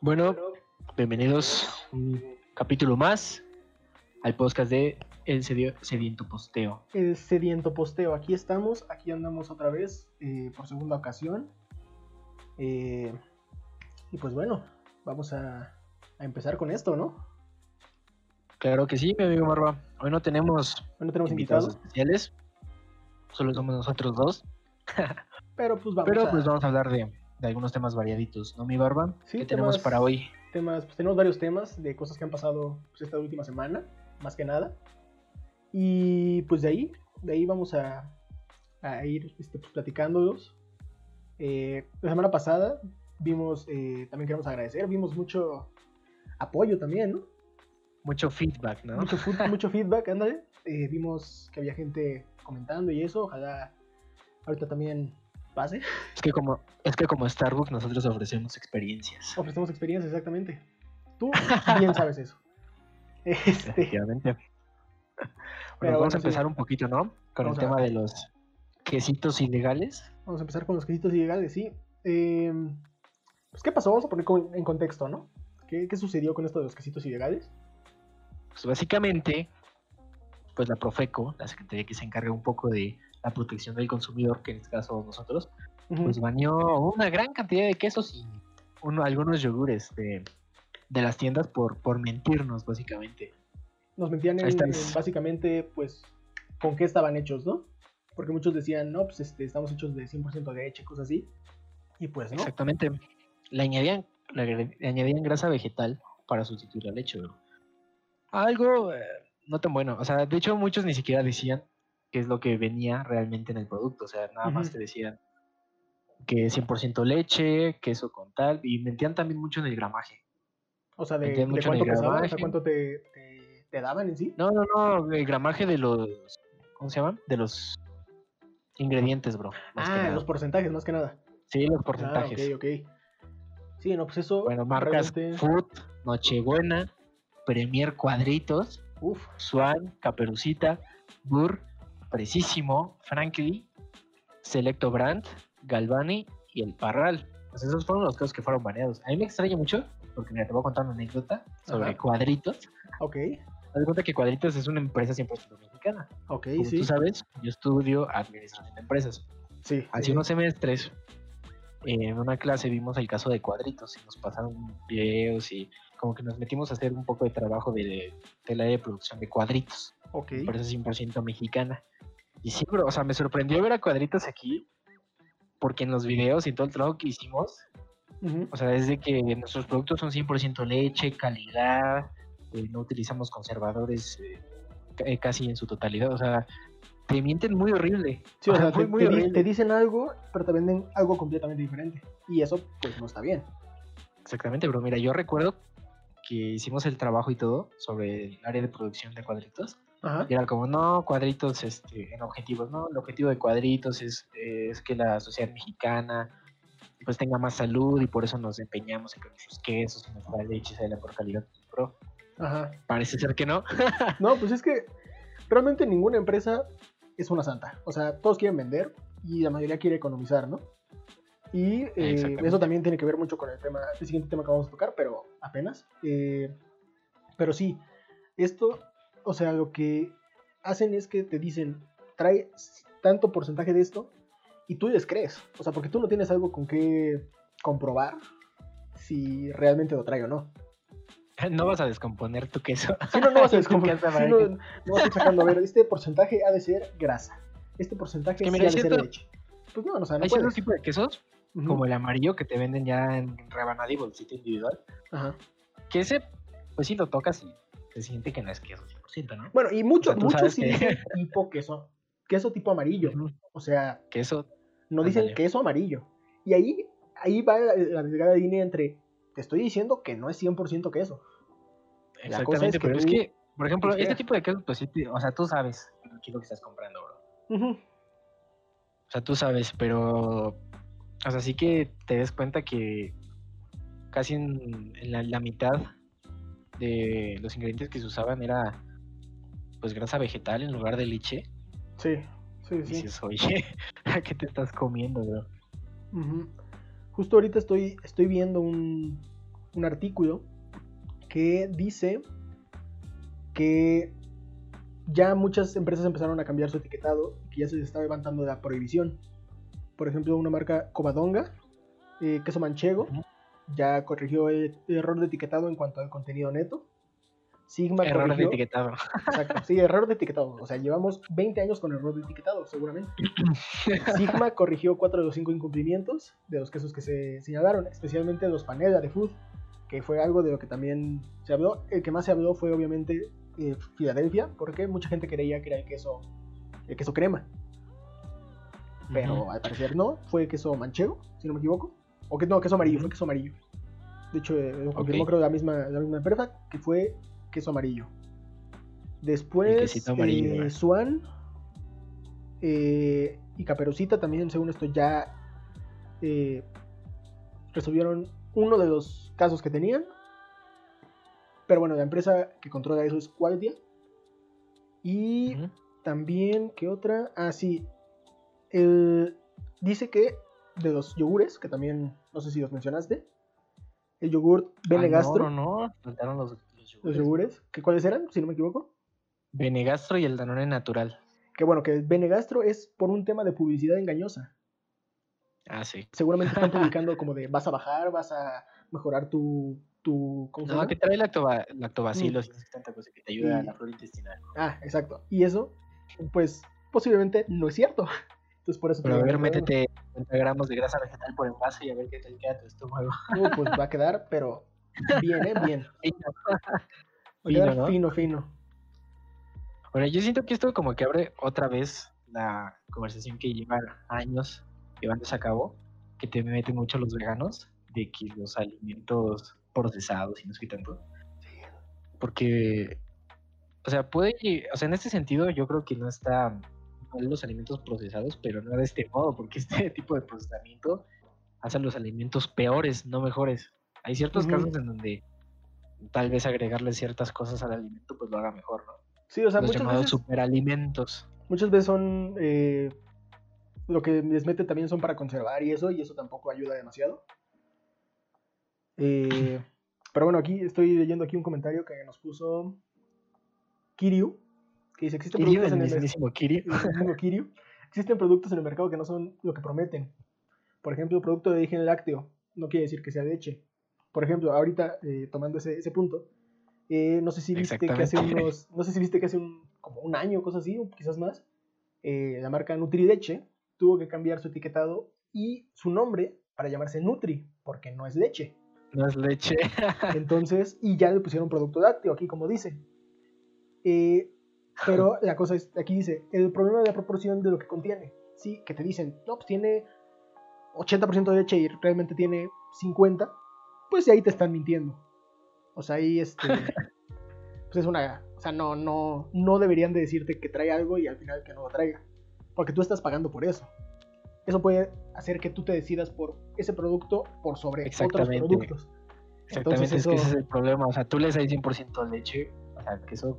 Bueno, bienvenidos un capítulo más al podcast de El Sedi- Sediento Posteo. El sediento posteo. Aquí estamos, aquí andamos otra vez eh, por segunda ocasión. Eh, y pues bueno, vamos a, a empezar con esto, ¿no? Claro que sí, mi amigo Marva. Hoy no tenemos invitados invitados, especiales, solo somos nosotros dos, pero pues vamos pero a pues vamos a hablar de, de algunos temas variaditos, ¿no, mi Barba? Sí, ¿Qué tenemos temas- para hoy? temas, pues tenemos varios temas de cosas que han pasado pues, esta última semana, más que nada. Y pues de ahí, de ahí vamos a, a ir este, pues, platicándolos. Eh, la semana pasada vimos, eh, también queremos agradecer, vimos mucho apoyo también, ¿no? Mucho feedback, ¿no? mucho, mucho feedback, ándale. Eh, vimos que había gente comentando y eso. Ojalá ahorita también pase. Es que como es que como Starbucks nosotros ofrecemos experiencias. Ofrecemos experiencia, exactamente. Tú bien sabes eso. Este, Efectivamente. Bueno, Pero vamos bueno, a empezar sí. un poquito, ¿no? Con Vamos el a- tema de los quesitos ilegales. vamos a empezar con los quesitos ilegales, sí. Eh, pues, ¿qué pasó? Vamos a poner en contexto, ¿no? ¿Qué, qué sucedió con esto de los quesitos ilegales? Pues básicamente, pues la Profeco, la secretaría que se encarga un poco de la protección del consumidor, que en este caso nosotros, pues baneó una gran cantidad de quesos y uno, algunos yogures de, de las tiendas por, por mentirnos, básicamente. Nos mentían en, básicamente, pues, con qué estaban hechos, ¿no? Porque muchos decían, no, pues este, estamos hechos de 100% de leche, cosas así. Y pues, ¿no? Exactamente. Le añadían, le añadían grasa vegetal para sustituir la leche, bro. Algo eh, no tan bueno. O sea, de hecho, muchos ni siquiera decían qué es lo que venía realmente en el producto. O sea, nada más te decían que 100% leche, queso con tal, y mentían también mucho en el gramaje. O sea, de, de cuánto pesaba, o sea, cuánto te, te, te daban en sí. No, no, no, el gramaje de los, ¿cómo se llaman? De los ingredientes, bro. Ah, los porcentajes, más que nada. Sí, los Ah, porcentajes. ok, ok. Sí, no, pues eso. Bueno, marcas realmente- Food, Nochebuena, Premier Cuadritos, Uf, Swan, Caperucita, Burr, Precisimo, Frankly, Selecto Brand, Galvani y el Parral. Pues esos fueron los casos que fueron baneados. A mí me extraña mucho, porque mira, te voy a contar una anécdota sobre Ajá. Cuadritos. ok, Haz de cuenta que Cuadritos es una empresa 100% mexicana. ok, Como sí. tú sabes, yo estudio Administración de Empresas. Sí, Hace sí, unos semestres, en una clase vimos el caso de Cuadritos y nos pasaron videos y como que nos metimos a hacer un poco de trabajo de, del área de producción de Cuadritos. Ok. empresa 100% mexicana. Y sí, bro, o sea, me sorprendió ver a Cuadritos aquí, porque en los videos y todo el trabajo que hicimos, o sea, es de que nuestros productos son 100% leche, calidad, eh, no utilizamos conservadores eh, eh, casi en su totalidad, o sea, te mienten muy horrible. Sí, o sea, te, muy te horrible. te dicen algo, pero te venden algo completamente diferente. Y eso, pues, no está bien. Exactamente, bro. Mira, yo recuerdo que hicimos el trabajo y todo sobre el área de producción de cuadritos. Ajá. Y era como, no, cuadritos este, en objetivos, ¿no? El objetivo de cuadritos es, es que la sociedad mexicana pues tenga más salud y por eso nos empeñamos en que nuestros quesos y nuestra leche sea de la mejor calidad. Bro, Ajá. parece ser que no. No, pues es que realmente ninguna empresa es una santa. O sea, todos quieren vender y la mayoría quiere economizar, ¿no? Y eh, eso también tiene que ver mucho con el tema, el siguiente tema que vamos a tocar, pero apenas. Eh, pero sí, esto, o sea, lo que hacen es que te dicen, trae tanto porcentaje de esto y tú les crees. O sea, porque tú no tienes algo con qué comprobar si realmente lo trae o no. No vas a descomponer tu queso. Si no, no vas a Tu descomponer. queso, no, no vas a ir sacando, a ver, este porcentaje ha de ser grasa. Este porcentaje Que sí mira, ha de ser cierto. leche. Pues no, o sea, no Hay ciertos puedes. tipos de quesos, como el amarillo que te venden ya en rebanada y bolsita individual, Ajá. que ese, pues sí lo tocas y se siente que no es queso 100%, ¿no? Bueno, y muchos, O sea, tú muchos sí que- dicen tipo queso. Queso tipo amarillo. O sea, Queso no dicen queso amarillo. Y ahí, ahí va la, delgada línea entre te estoy diciendo que no es 100% queso. Es Exactamente, que pero es que, por ejemplo, este tipo de quesos, pues sí, o sea, tú sabes qué es lo que estás comprando, bro. O sea, tú sabes, pero, o sea, sí que te des cuenta que casi en, en la, la mitad de los ingredientes que se usaban era, pues, grasa vegetal en lugar de leche. Sí, sí, Y sí. dices, oye, ¿a qué te estás comiendo, bro? Justo ahorita estoy, estoy viendo un, un artículo que dice que ya muchas empresas empezaron a cambiar su etiquetado y que ya se les está levantando la prohibición. Por ejemplo, una marca Covadonga, eh, queso manchego, ya corrigió el, error de etiquetado en cuanto al contenido neto. Sigma error corrigió, de etiquetado. Exacto, sí, error de etiquetado. O sea, llevamos 20 años con error de etiquetado, seguramente. Sigma corrigió 4 de los 5 incumplimientos de los quesos que se señalaron, especialmente los panela de food, que fue algo de lo que también se habló. El que más se habló fue obviamente eh, Filadelfia, porque mucha gente creía que era el queso, el queso crema. Pero al parecer no, fue queso manchego, si no me equivoco. O que no, queso amarillo, fue queso amarillo. De hecho, eh, lo confirmó creo la misma, la misma empresa, que fue queso amarillo. Después, amarillo, eh, Swan eh, y Caperucita también, según esto, ya resolvieron uno de los casos que tenían. Pero bueno, la empresa que controla eso es Qualdia. Y también, ¿qué otra? Ah, sí. El, dice que de los yogures, que también no sé si los mencionaste. El yogurt Benegastro. Ah, no, no, faltaron los, los, yogures. ¿Que, ¿Cuáles eran, si no me equivoco? Benegastro y el Danone natural. Que bueno, que Benegastro es por un tema de publicidad engañosa. Ah, sí. Seguramente están publicando como de vas a bajar, vas a mejorar tu. tu ¿cómo se no, que trae lactoba, lactobacilos mm. y tanta cosa que te ayuda a la flora intestinal. Ah, exacto. Y eso, pues posiblemente no es cierto. Entonces por eso. Pero a ver, métete 50 gramos de grasa vegetal por envase y a ver qué tal queda tu estómago. Uh, pues va a quedar, pero bien, ¿eh? Bien. fino, fino, fino. Bueno, yo siento que esto como que abre otra vez la conversación que lleva años llevándose a cabo, que te meten mucho los veganos, de que los alimentos procesados y no sé qué tanto. Porque, o sea, puede, o sea, en este sentido yo creo que no está mal los alimentos procesados, pero no de este modo, porque este tipo de procesamiento hace los alimentos peores, no mejores. Hay ciertos casos en donde tal vez agregarle ciertas cosas al alimento pues lo haga mejor, ¿no? Sí, o sea, los llamados superalimentos. Muchas veces son eh, lo que les mete también son para conservar y eso, y eso tampoco ayuda demasiado. Eh, pero bueno, aquí estoy leyendo aquí un comentario que nos puso Kiryu, que dice, existen productos en el mercado. Existen productos en el mercado que no son lo que prometen. Por ejemplo, producto de origen lácteo no quiere decir que sea leche. Por ejemplo, ahorita eh, tomando ese, ese punto, eh, no sé si viste que hace unos, no sé si viste que hace un, como un año, cosas así, o quizás más, la marca Nutrileche tuvo que cambiar su etiquetado y su nombre para llamarse Nutri, porque no es leche. No es leche. Entonces, y ya le pusieron producto lácteo, aquí como dice. Eh, pero la cosa es, aquí dice, el problema de la proporción de lo que contiene. Sí, que te dicen, no, pues tiene 80% de leche y realmente tiene 50, pues ahí te están mintiendo. O sea, ahí este, pues es una, o sea, no, no, no deberían de decirte que trae algo y al final que no lo traiga porque tú estás pagando por eso. Eso puede hacer que tú te decidas por ese producto por sobre otros productos. Exactamente, es que ese es el problema. O sea, tú le das 100% leche, o sea, queso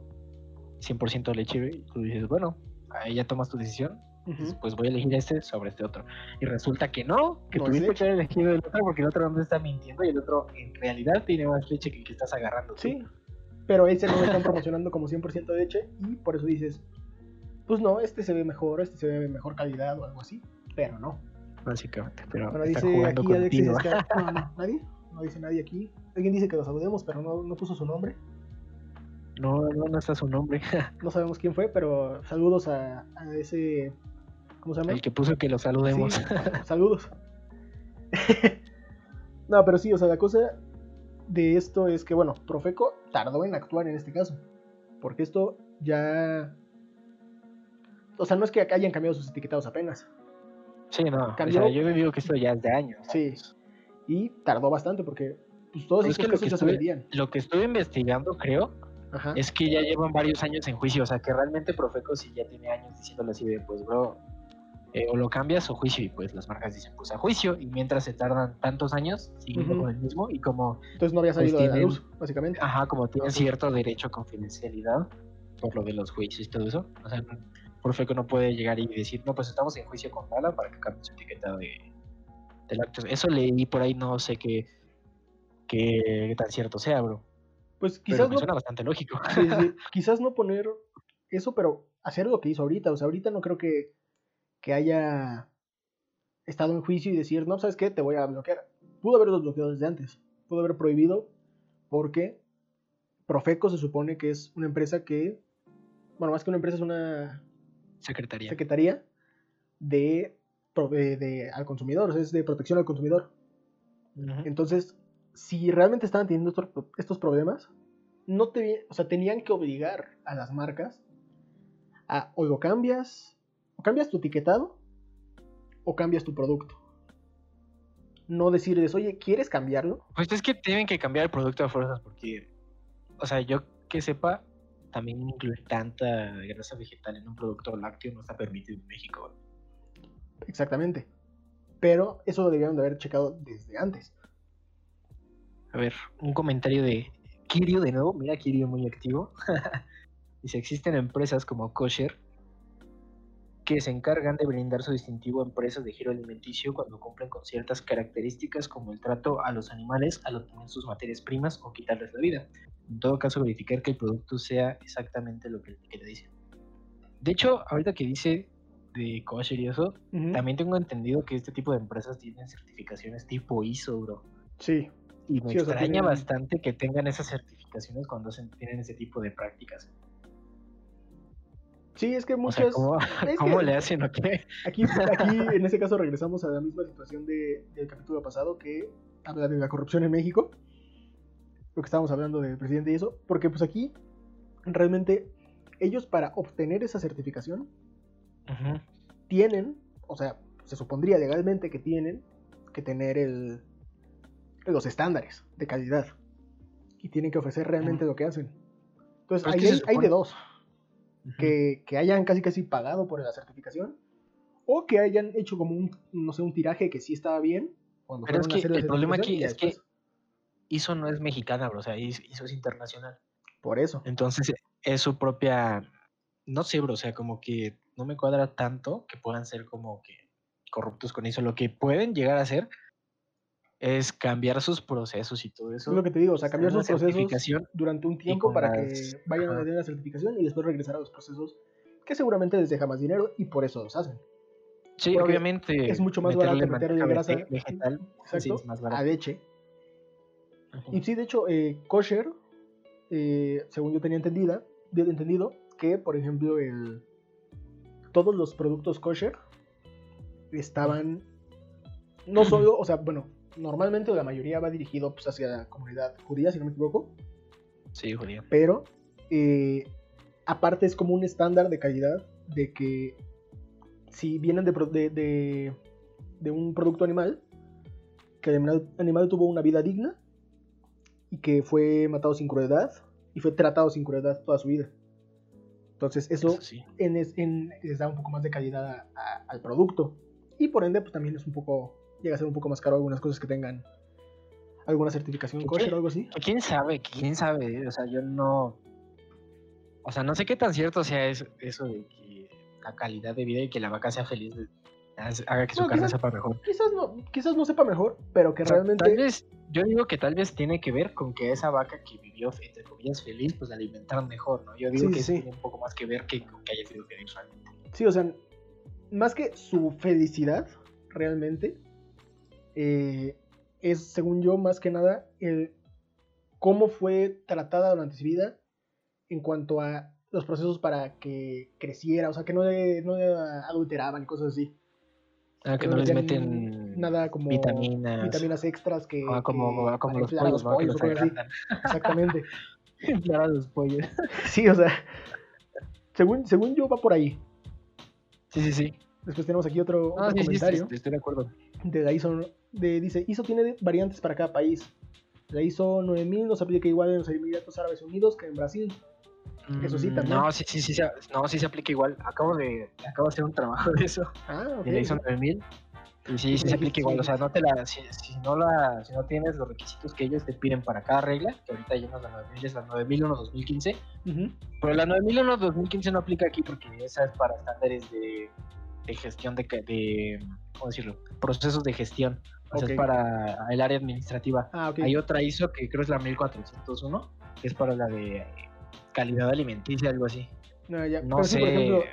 100% leche, y tú dices, bueno, ahí ya tomas tu decisión, pues voy a elegir este sobre este otro. Y resulta que no, que tuviste que haber elegido el otro porque el otro no te está mintiendo y el otro en realidad tiene más leche que el que estás agarrando. Sí, pero ese no lo están promocionando como 100% de leche y por eso dices, pues no, este se ve mejor, este se ve de mejor calidad o algo así, pero no. Básicamente, pero bueno, dice aquí Alexis no, no, nadie, no dice nadie aquí. Alguien dice que lo saludemos, pero no, no puso su nombre. No, no, no está su nombre. no sabemos quién fue, pero saludos a, a, ese. ¿Cómo se llama? El que puso que lo saludemos. saludos. no, pero sí, o sea, la cosa de esto es que, bueno, Profeco tardó en actuar en este caso. Porque esto ya o sea, no es que hayan cambiado sus etiquetados apenas. Sí, no. Cambió, o sea, yo me digo que esto ya es de años. Sí. Y tardó bastante porque pues, todos estos que ya se vendían. Lo que estuve investigando, creo, es que ya llevan varios años en juicio. O sea, que realmente Profeco sí ya tiene años diciéndole así de, pues, bro, eh, o lo cambias o juicio. Y pues las marcas dicen, pues, a juicio. Y mientras se tardan tantos años siguiendo con el mismo y como... Entonces no había pues, salido de la luz, básicamente. Ajá, como tienen cierto derecho a confidencialidad por lo de los juicios y todo eso. O sea, que no puede llegar y decir, no, pues estamos en juicio con Alan para que cambie su etiqueta de, de lácteos. Eso leí por ahí, no sé qué, qué tan cierto sea, bro. Pues Pero quizás me no, suena bastante lógico. sí, sí, quizás no poner eso, pero hacer lo que hizo ahorita. O sea, ahorita no creo que, que haya estado en juicio y decir, no, ¿sabes qué? Te voy a bloquear. Pudo haberlos bloqueado desde antes. Pudo haber prohibido porque Profeco se supone que es una empresa que, bueno, más que una empresa es una Secretaría. secretaría de, de- al consumidor, o sea, es de protección al consumidor. Entonces, si realmente estaban teniendo estos, pro- estos problemas, no te, o sea, tenían que obligar a las marcas a o lo cambias, o cambias tu etiquetado, o cambias tu producto. No decirles, oye, ¿quieres cambiarlo? Pues es que tienen que cambiar el producto a fuerzas porque, o sea, yo que sepa, también incluir tanta grasa vegetal en un producto lácteo no está permitido en México. Exactamente. Pero eso lo debieron de haber checado desde antes. A ver, un comentario de Kirio de nuevo. Mira, Kirio muy activo. Dice, existen empresas como Kosher que se encargan de brindar su distintivo a empresas de giro alimenticio cuando cumplen con ciertas características como el trato a los animales al obtener sus materias primas o quitarles la vida. En todo caso, verificar que el producto sea exactamente lo que, que le dice. De hecho, ahorita que dice de Kosher y eso, también tengo entendido que este tipo de empresas tienen certificaciones tipo ISO, bro. Sí, Y me Sí, extraña tienen- bastante que tengan esas certificaciones cuando se tienen ese tipo de prácticas. sí, es que O muchas... sea, ¿cómo, es cómo que- le hacen o qué? Aquí, aquí, en ese caso, regresamos a la misma situación de- del capítulo pasado que habla de la corrupción en México. Lo que estábamos hablando del presidente y eso. Porque, pues aquí, realmente, ellos para obtener esa certificación tienen, o sea, se supondría legalmente que tienen que tener el, los estándares de calidad. Y tienen que ofrecer realmente lo que hacen. Entonces, Pero es ahí que se hay, de dos. Que, que hayan casi casi pagado por la certificación o que hayan hecho como un, no sé, un tiraje que sí estaba bien. Cuando Pero es que el problema aquí es que ISO no es mexicana, bro. O sea, ISO es internacional. Por eso. Entonces, es su propia. No sé, bro. O sea, como que no me cuadra tanto que puedan ser como que corruptos con ISO. Lo que pueden llegar a hacer es cambiar sus procesos y todo eso. Es lo que te digo, o sea, cambiar sus procesos durante un tiempo para las- que vayan a tener la certificación y después regresar a los procesos que seguramente les deja más dinero y por eso los hacen. Sí, Porque obviamente. es mucho más barato meterle grasa- vege- vegetal. sí, es más A leche. Y sí, de hecho, eh, kosher, eh, según yo tenía entendida, de- entendido, que por ejemplo el, todos los productos kosher estaban no solo, o sea, bueno, normalmente la mayoría va dirigido pues, hacia la comunidad judía, si no me equivoco, Sí, judía. pero eh, aparte es como un estándar de calidad de que si vienen de, de, de- de un producto animal, que el animal, animal tuvo una vida digna y que fue matado sin crueldad y fue tratado sin crueldad toda su vida. Entonces eso, Eso sí. en, es- en- les da un poco más de calidad a- a- al producto y por ende pues también es un poco, llega a ser un poco más caro algunas cosas que tengan alguna certificación kosher o algo así. ¿Quién sabe? ¿Quién sabe? eh? O sea, yo no. O sea, no sé qué tan cierto sea eso, eso de que la calidad de vida y que la vaca sea feliz de- haga que su No, carne quizás- sepa mejor. Quizás no, quizás no sepa mejor, pero que O sea, realmente... Tal vez, yo digo que tal vez tiene que ver con que esa vaca que vivió, entre comillas, feliz, pues la alimentaron mejor, ¿no? Yo digo Sí, que sí. tiene un poco más que ver que con que haya sido feliz realmente. Sí, o sea, más que su felicidad, realmente, eh, es, según yo, más que nada, el cómo fue tratada durante su vida en cuanto a los procesos para que creciera, o sea, que no le, no le adulteraban y cosas así. Ah, que Que no les meten Nada como vitaminas. vitaminas extras que... Ah, como, que como los pollos, ¿no? Que los o cosas así. Exactamente. A los pollos. Sí, o sea, según, según yo va por ahí. Sí, sí, sí. Después tenemos aquí otro, Ah, otro sí, sí, comentario. estoy, de acuerdo. de ISO, de, dice, ISO tiene variantes para cada país. La ISO 9000 no se aplica igual en los Emiratos Árabes Unidos que en Brasil. Eso sí, Mm, también. No, sí, sí, sí, se- no, sí se aplica igual. Acabo de, acabo de hacer un trabajo de eso. Ah, ok. de la ISO 9000. Y sí, sí se aplica igual. O sea, no te la, si, si no la, si no tienes los requisitos que ellos te piden para cada regla, que ahorita llenas la 9000, es la 9001-2015. Ujú. Pero la 9001-2015 no aplica aquí porque esa es para estándares de, de gestión de, de, ¿cómo decirlo? Procesos de gestión. O sea, es para el área administrativa. Ah. Hay otra ISO que creo es la 1401, que es para la de calidad alimenticia, algo así. No, ya. No Pero sí, sé. por ejemplo,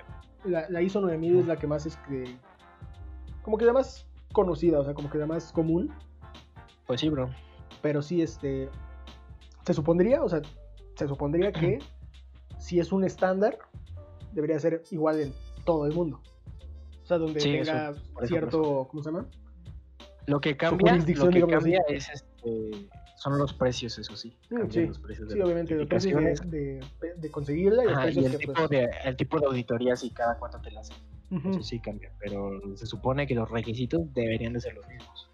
la, la ISO 9000 es la que más es que. Como que la más conocida, o sea, como que la más común. Pues sí, bro. Pero sí, este. Se supondría, o sea, se supondría que si es un estándar, debería ser igual en todo el mundo. Sea, donde Sí, eso, eso, cierto. ¿Cómo se llama? Lo que cambia, lo que cambia es este, son los precios, eso sí. Sí, los precios sí, obviamente, los precios de, de, de conseguirla y los y el que tipo, pues, de, el tipo de auditoría sí cada cuánto te la hacen. Eso sí cambia, pero se supone que los requisitos deberían de ser los mismos.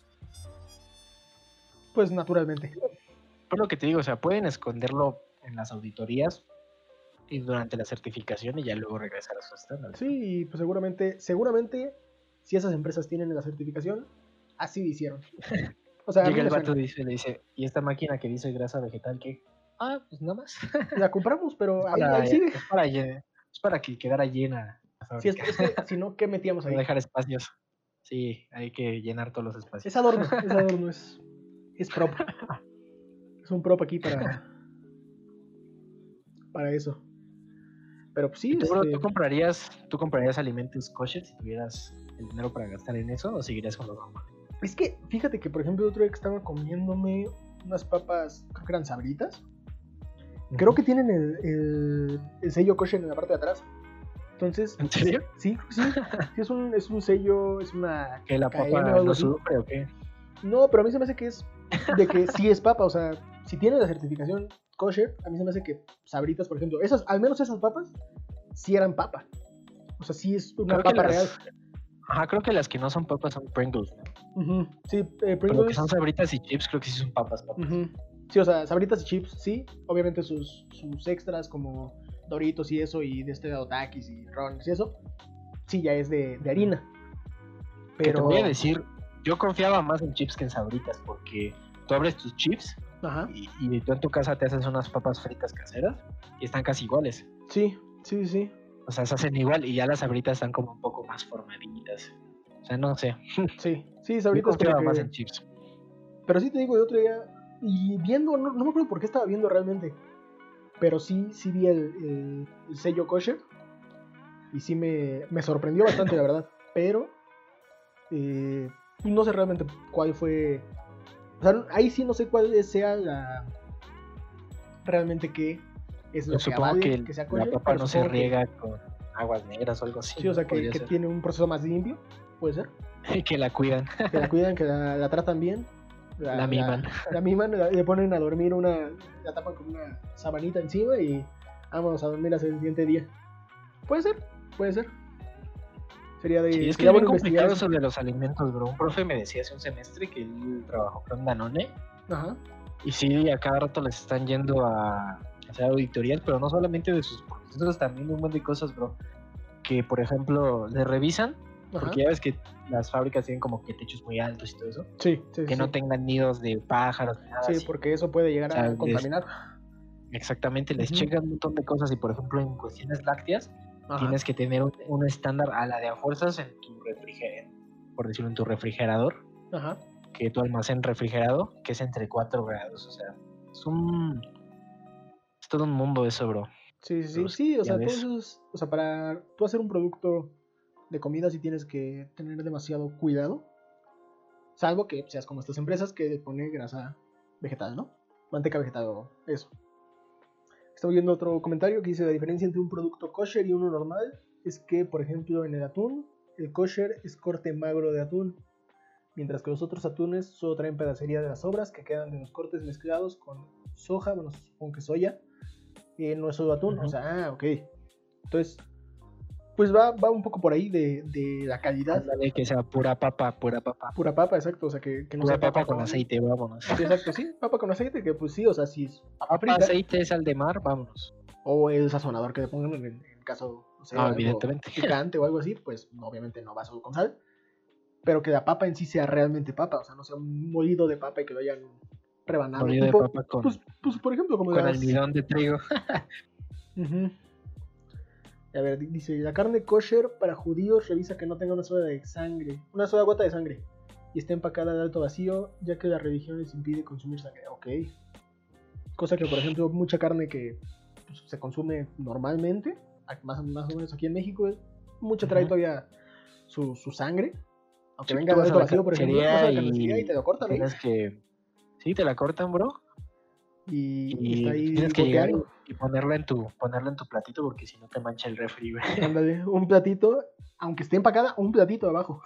Pues naturalmente. Por lo que te digo, o sea, pueden esconderlo en las auditorías y durante la certificación y ya luego regresar a su estándar. Sí, y pues seguramente, seguramente, si esas empresas tienen la certificación, así hicieron. O sea, Llega el vato dice, le dice, ¿y esta máquina que dice grasa vegetal qué? Ah, pues nada más. la compramos, pero ahí, para, ahí sigue. es, para, es para que quedara llena la Si es, es que, si no, ¿qué metíamos ahí? No dejar espacios. Sí, hay que llenar todos los espacios. Es adorno, es adorno, es, es prop. Es un prop aquí para, para eso. Pero pues sí, ¿Y tú, bro, este, ¿tú comprarías, ¿Tú comprarías alimentos kosher si tuvieras el dinero para gastar en eso o seguirías con lo normal? es que fíjate que, por ejemplo, otro día que estaba comiéndome unas papas, creo que eran sabritas. Creo que tienen el, el, el sello kosher en la parte de atrás. Entonces, ¿En serio? sí, sí. Sí, es un, es un sello, es una ¿Que la papa no sufre o qué? No, pero a mí se me hace que es de que sí es papa, o sea, si tiene la certificación kosher, a mí se me hace que sabritas, por ejemplo, esas, al menos esas papas, sí eran papa. O sea, sí es una Creo papa las- real. Ajá, creo que las que no son papas son Pringles. Sí, eh, Pero lo que Pringles. son sabritas y chips creo que sí son papas. papas. Sí, o sea, sabritas y chips, sí. Obviamente sus, sus extras como Doritos y eso, y de este lado Takis y Rons y eso, sí, ya es de, de harina. Que te Pero. voy a decir, yo confiaba más en chips que en sabritas porque tú abres tus chips Ajá. y, y tú en tu casa te haces unas papas fritas caseras y están casi iguales. Sí, sí, sí. O sea, se hacen igual y ya las sabritas están como un poco más formaditas. O sea, no sé. Sí, sí, Yo sabritas que- más en chips. Pero sí te digo, el otro día, y viendo, no, no me acuerdo por qué estaba viendo realmente, pero sí, sí vi el, el- el sello kosher, y sí me, me sorprendió bastante, la verdad, pero eh, no sé realmente cuál fue, o sea, ahí sí no sé cuál sea la, realmente qué es lo Yo que supongo avale que, el- sea la papa no se supongo que- riega con aguas negras o algo así. Sí, o sea, que, que tiene un proceso más limpio, puede ser, que la cuidan. que la cuidan, que la, la tratan bien. La miman. La miman, le ponen a dormir una. La tapan con una sabanita encima y vámonos a dormir hasta el siguiente día. Puede ser, puede ser. Sería de. Sí, es que es bueno complicado eso de los alimentos, bro. Un profe me decía hace un semestre que él trabajó con Danone Ajá. y sí, a cada rato les están yendo a hacer auditorías, pero no solamente de sus procesos, también de un montón de cosas, bro. Que, por ejemplo, le revisan, Ajá. porque ya ves que las fábricas tienen como que techos muy altos y todo eso, Sí, sí, que sí. no tengan nidos de pájaros nada Sí, así. porque eso puede llegar O sea, a contaminar. Exactamente, les Ujú. checan un montón de cosas y, por ejemplo, en cuestiones lácteas, Ajá. tienes que tener un, un estándar a la de a fuerzas en tu refrigerador, por decirlo, en tu refrigerador, Ajá. que tu almacén refrigerado, que es entre 4 grados. O sea, es un. Es todo un mundo eso, bro. Sí, sí, sí, Pero sí, o sea, ves. todo eso es- o sea, para tú hacer un producto de comida sí tienes que tener demasiado cuidado. Salvo que seas como estas empresas que pone grasa vegetal, ¿no? Manteca vegetal o eso. Estoy viendo otro comentario que dice la diferencia entre un producto kosher y uno normal es que, por ejemplo, en el atún, el kosher es corte magro de atún, mientras que los otros atunes solo traen pedacería de las sobras que quedan de los cortes mezclados con soja, bueno, supongo que soya, eh, no es solo atún, o sea, ah, ok. Entonces, pues va, va un poco por ahí de, de la calidad. Ándale, que sea pura papa, pura papa. Pura papa, exacto, o sea, que, que no Pura sea papa con con- aceite, vámonos. Sí, exacto, sí, papa con aceite, que pues sí, o sea, sí es papa Papa, frita, aceite, sal de mar, vámonos. o el sazonador que le pongan en, en caso, no sé, Ah, algo evidentemente. picante o algo así, pues obviamente no va solo con sal, pero que la papa en sí sea realmente papa, o sea, no sea un molido de papa y que lo hayan rebanado. Molido de papa con, pues, pues, por ejemplo, como con las... almidón de trigo. Ujú. A ver, di- dice, la carne kosher para judíos revisa que no tenga una sola de sangre, una sola gota de sangre. y está empacada de alto vacío, ya que la religión les impide consumir sangre. Ok. Cosa que, por ejemplo, mucha carne que pues, se consume normalmente, más, más o menos aquí en México, mucha trae Ujú. todavía su, su sangre. Aunque Sí, venga de alto vacío, por ejemplo, y te lo cortan. Tienes que. Sí, te la cortan, bro. Y, Y está ahí tienes que llegar y, ponerla en tu ponerla en tu platito porque si no te mancha el refri, güey. Ándale, un platito, aunque esté empacada, un platito abajo.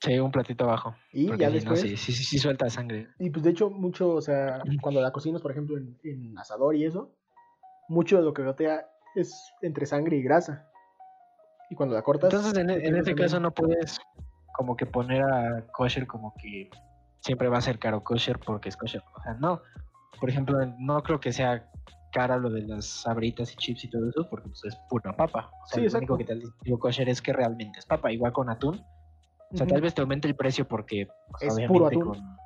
Sí, un platito abajo. Y ya si después, no, sí, sí, sí, sí suelta sangre. y pues de hecho, mucho, o sea, cuando la cocinas, por ejemplo, en, en asador y eso, mucho de lo que gotea es entre sangre y grasa. Y cuando la cortas. Entonces, en, e- en este caso no puedes como que poner a kosher como que siempre va a ser caro kosher porque es kosher. O sea, no. Por ejemplo, no creo que sea cara lo de las sabritas y chips y todo eso porque pues, es pura papa. O sea, Sí, lo exacto. único que te distintivo kosher es que realmente es papa, igual con atún. O sea, tal vez te aumente el precio porque pues, Es puro atún. con-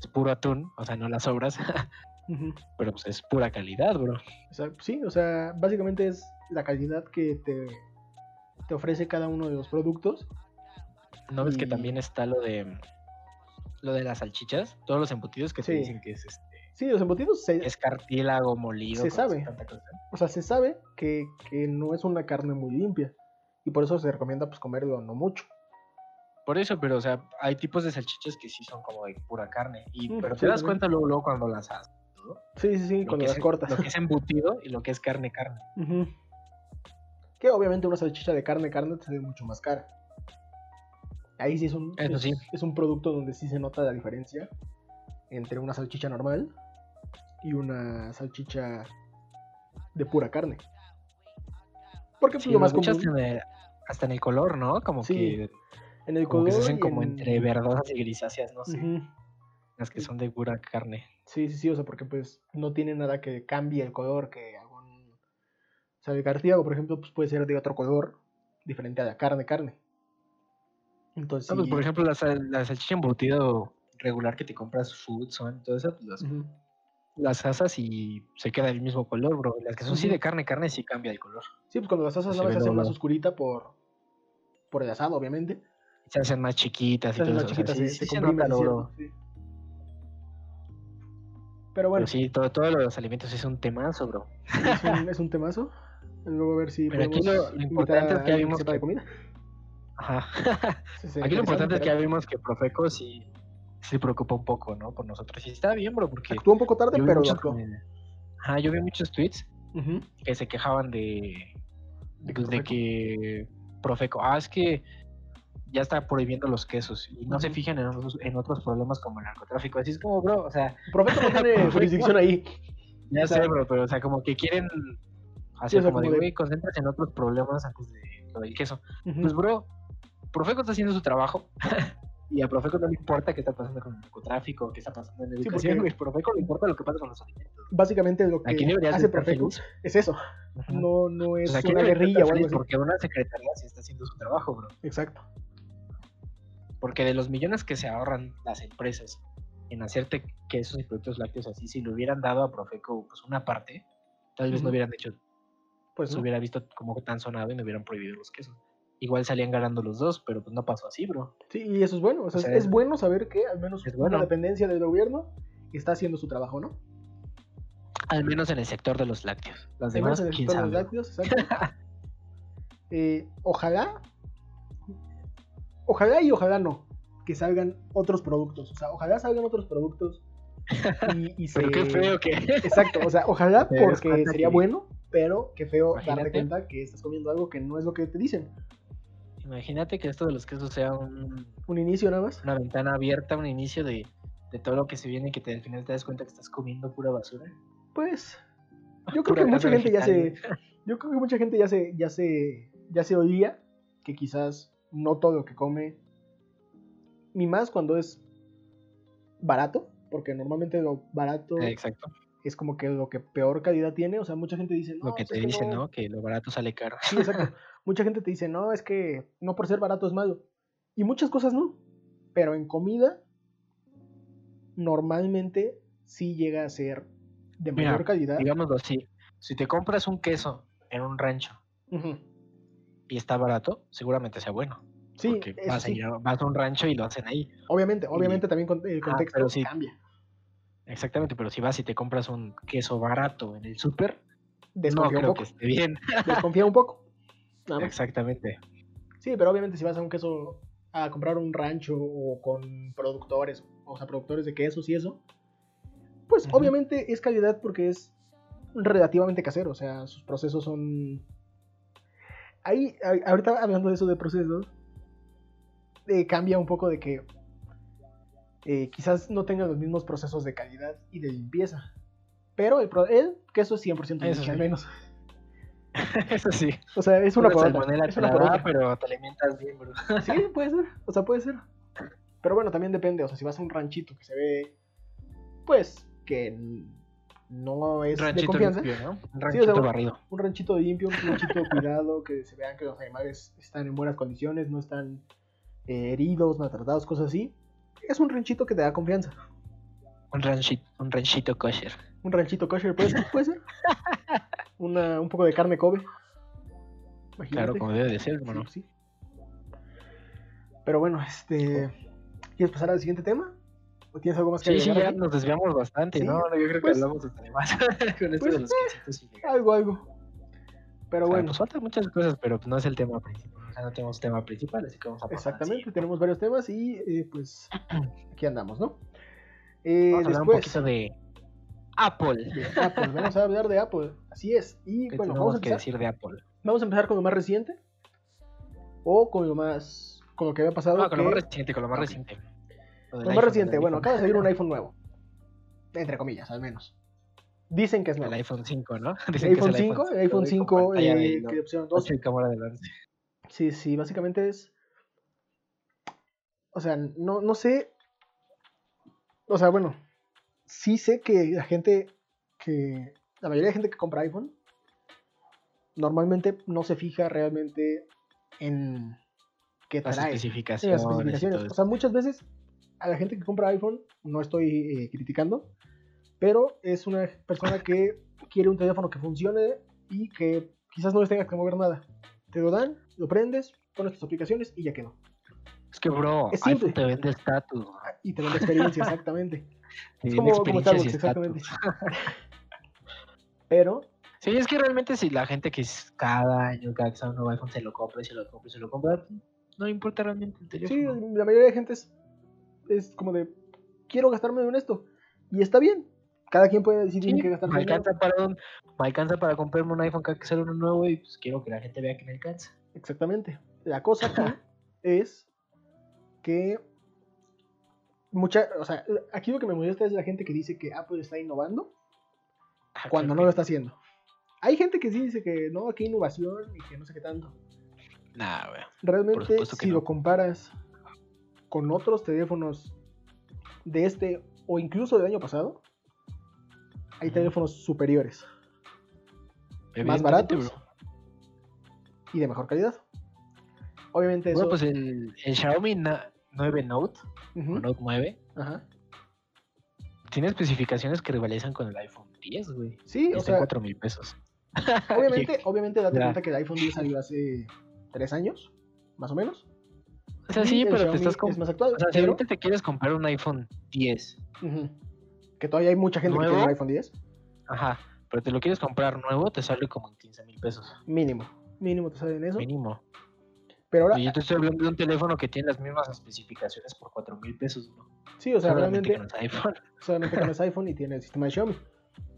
es puro atún, o sea, no las sobras, Ujú. pero pues es pura calidad, bro. O sea, sí, o sea, básicamente es la calidad que te, te ofrece cada uno de los productos. ¿No ves que también está lo de lo de las salchichas? Todos los embutidos que Sí. dicen que es este Sí, los embutidos se, es cartílago molido. Se sabe. o sea, se sabe que, que no es una carne muy limpia. Y por eso se recomienda pues comerlo no mucho. Por eso, pero o sea, hay tipos de salchichas que sí son como de pura carne. Y, Mm, pero sí, te das cuenta luego, luego cuando las haces. ¿no? Sí, sí, sí, Lo cuando las es- cortas. Lo que es embutido y lo que es carne, carne. Que obviamente una salchicha de carne, carne te sale mucho más cara. Ahí sí es un, es, sí. es un producto donde sí se nota la diferencia entre una salchicha normal y una salchicha de pura carne. Porque pues, Sí, lo más común hasta en el- hasta en el color, ¿no? Como Sí, que, en el como que se color hacen como en- entre verdosas y grisáceas, no sé. Las que son de pura carne. Sí, sí, sí, o sea, porque pues no tiene nada que cambie el color, que algún... O sea, el cartílago, por ejemplo, pues puede ser de otro color, diferente a la carne, carne. Entonces, No, pues, sí, por ejemplo, la, sal- la salchicha embutido regular que te compras Food, son todo eso, pues, las. Las asas y se queda el mismo color, bro. Las que son sí Ujú. de carne, carne sí cambia el color. Sí, pues cuando las asas Se ve se hace luego, más oscurita por, por el asado, obviamente. Se hacen más chiquitas y Se hacen todo más eso. o sea, chiquitas, sí, se, se se nota, bro. sí. Pero bueno, Pero sí, todo, todo lo de los alimentos es un temazo, bro. es, un, es un temazo. Luego a ver si Pero aquí lo- importante es que alguien vimos sepa de que- comida. Ajá. Sí, Aquí lo importante es que ya vimos que Profeco sí se preocupa un poco, ¿no? Por nosotros. Y está bien, bro, porque Actuó un poco tarde, pero muchos, Ajá, yo vi muchos tweets Ujú. que se quejaban de, De pues, de que Profeco, ah, es que ya está prohibiendo los quesos y no se Ujú. fijan en otros, en otros problemas como el narcotráfico. Así es como, bro, o sea, Profeco no tiene jurisdicción ahí. ya O sea, sé, bro, pero o sea, como que quieren hacer como como de- güey, concéntrate en otros problemas antes de lo del queso. Ujú. Pues, bro, Profeco está haciendo su trabajo. y a Profeco no le importa qué está pasando con el narcotráfico, qué está pasando en la Sí, educación, güey. Profeco le importa lo que pasa con los alimentos. Básicamente lo que hace Profeco es eso. No, no es Pues aquí una deberías de guerrilla o algo así. Porque una secretaría sí está haciendo su trabajo, bro. Exacto. Porque de los millones que se ahorran las empresas en hacerte quesos y productos lácteos así, si le hubieran dado a Profeco pues una parte, tal vez no hubieran hecho, Pues se hubiera visto como tan sonado y no hubieran prohibido los quesos. Igual salían ganando los dos, pero pues no pasó así, bro. Sí, y eso es bueno. O sea, O sea, es bueno saber que al menos es una bueno. dependencia del gobierno está haciendo su trabajo, ¿no? Al menos en el sector de los lácteos. Menos demás, en el sector de los sabe. lácteos, exacto. Eh, ojalá, ojalá y ojalá no, que salgan otros productos. O sea, ojalá salgan otros productos y, y se... Pero qué feo que. Exacto, o sea, ojalá porque sería que- bueno, pero qué feo darte cuenta que estás comiendo algo que no es lo que te dicen. Imagínate que esto de los quesos sea un- Un inicio nada más. una ventana abierta, un inicio de, de todo lo que se viene y que te, al final te das cuenta que estás comiendo pura basura. Pues yo creo que mucha gente ya se yo creo que mucha gente ya se ya se ya se oía que quizás no todo lo que come ni más cuando es barato, porque normalmente lo barato Exacto. es como que lo que peor calidad tiene, o sea, mucha gente dice, no, lo que pues te dicen, ¿no? Que lo barato sale caro. Sí, exacto. mucha gente te dice, no, es que no por ser barato es malo. Y muchas cosas no. Pero en comida, normalmente sí llega a ser de Mira, mayor calidad. Digámoslo así. Si te compras un queso en un rancho y está barato, seguramente sea bueno. Sí, porque vas, a sí. ir a, vas a un rancho y lo hacen ahí. Obviamente, obviamente también con- el Ah, contexto sí. cambia. Exactamente, pero si vas y te compras un queso barato en el súper, no Desconfía un creo poco. que esté bien. Desconfía un poco. Nada más. Exactamente. Sí, pero obviamente si vas a un queso a comprar un rancho o con productores, o sea, productores de quesos y eso, pues obviamente es calidad porque es relativamente casero, o sea, sus procesos son... Ahí, ahorita hablando de eso de procesos, eh, cambia un poco de que eh, quizás no tengan los mismos procesos de calidad y de limpieza, pero el, pro- el queso es 100% Eso al menos. Eso sí. O sea, es una Una por otra, salmonela es te una la por da, otra. pero te alimentas bien, bro. Sí, puede ser. O sea, puede ser. Pero bueno, también depende. O sea, si vas a un ranchito que se ve, pues, que no es de ranchito confianza. limpio, ¿no? Un Sí, o ranchito sea, un- barrido. Un ranchito limpio, un ranchito cuidado, que se vean que los animales están en buenas condiciones, no están eh, heridos, maltratados, cosas así. Es un ranchito que te da confianza. Un ranchito, un ranchito kosher. Un ranchito kosher, puede ser, puede ser. Una, un poco de carne Kobe. Claro, como debe de ser, hermano. sí. Pero bueno, este. ¿Quieres pasar al siguiente tema? ¿O tienes algo más que Sí, sí, ya aquí? nos desviamos bastante, Sí, ¿no? Yo creo que pues- hablamos hasta de más con esto pues, de los y llegar. Algo, algo. Pero O sea, bueno, Pues faltan muchas cosas, pero no es el tema principal. O sea, no tenemos tema principal, así que vamos a pasar exactamente, tenemos varios temas y eh, pues aquí andamos, ¿no? Eh, Vamos a hablar un después poquito de Apple. de Apple, vamos a hablar de Apple, así es. Y ¿Qué bueno, vamos a, que empezar, decir de Apple? vamos a empezar con lo más reciente o con lo más, con lo que había pasado. No, con lo más reciente, con lo más reciente. Lo lo más iPhone, reciente, bueno, iPhone. acaba de salir un iPhone nuevo, entre comillas, al menos. Dicen que es El nuevo. iPhone 5, ¿no? El Dicen que es iPhone 5, el iPhone con 5 pantalla eh, de que opción 2. 8 y cámara delante. Sí, sí, básicamente es. O sea, no, no sé. O sea, bueno, sí sé que la gente que. La mayoría de gente que compra iPhone normalmente no se fija realmente en qué Las trae. en especificaciones. las especificaciones. O sea, muchas veces a la gente que compra iPhone, no estoy eh, criticando, pero es una persona que quiere un teléfono que funcione y que quizás no les tengas que mover nada. Te lo dan, lo prendes, pones tus aplicaciones y ya quedó. Es que, bro, Es simple. iPhone te vende estatus. Ah, Y te la experiencia, exactamente. Es como, como Starbucks, exactamente. Pero, Sí, es que realmente si la gente que es cada año, cada que sale un nuevo iPhone, se lo compra y se lo compra y se lo compra, no importa realmente el sí, teléfono. la mayoría de gente es, es como de, quiero gastarme en esto. Y está bien. Cada quien puede decidir en Sí, qué gastar me su dinero. alcanza, para un, me alcanza para comprarme un iPhone cada que sale uno nuevo y pues quiero que la gente vea que me alcanza. Exactamente. La cosa aquí es que mucha, o sea, aquí lo que me molesta es la gente que dice que Apple está innovando Ah, cuando no lo está haciendo. Hay gente que sí dice que no, aquí innovación y que no sé qué tanto. Nah, güey. Realmente, si no. lo comparas con otros teléfonos de este o incluso del año pasado, hay teléfonos superiores más baratos bro. y de mejor calidad. Obviamente eso. Bueno, pues el, Xiaomi Na- 9 Note Ujú, o Note 9 ajá. tiene especificaciones que rivalizan con el iPhone 10, güey. Sí, o sea, en 4 mil pesos. obviamente, obviamente date Ya. cuenta que el iPhone 10 salió hace tres años, más o menos. O sea, sí, pero te Xiaomi estás es más actual. O sea, si pero- ahorita te quieres comprar un iPhone 10, Ujú. Que todavía hay mucha gente que ¿Nuevo? tiene un iPhone 10. ajá, pero te lo quieres comprar nuevo, te sale como en 15 mil pesos. Mínimo. Mínimo te sale en eso. Mínimo. Pero ahora, Y yo te estoy hablando de un teléfono que tiene las mismas especificaciones por 4 mil pesos, ¿no? sí, o sea, Solamente realmente es iPhone. solamente con iPhone y tiene el sistema de Xiaomi.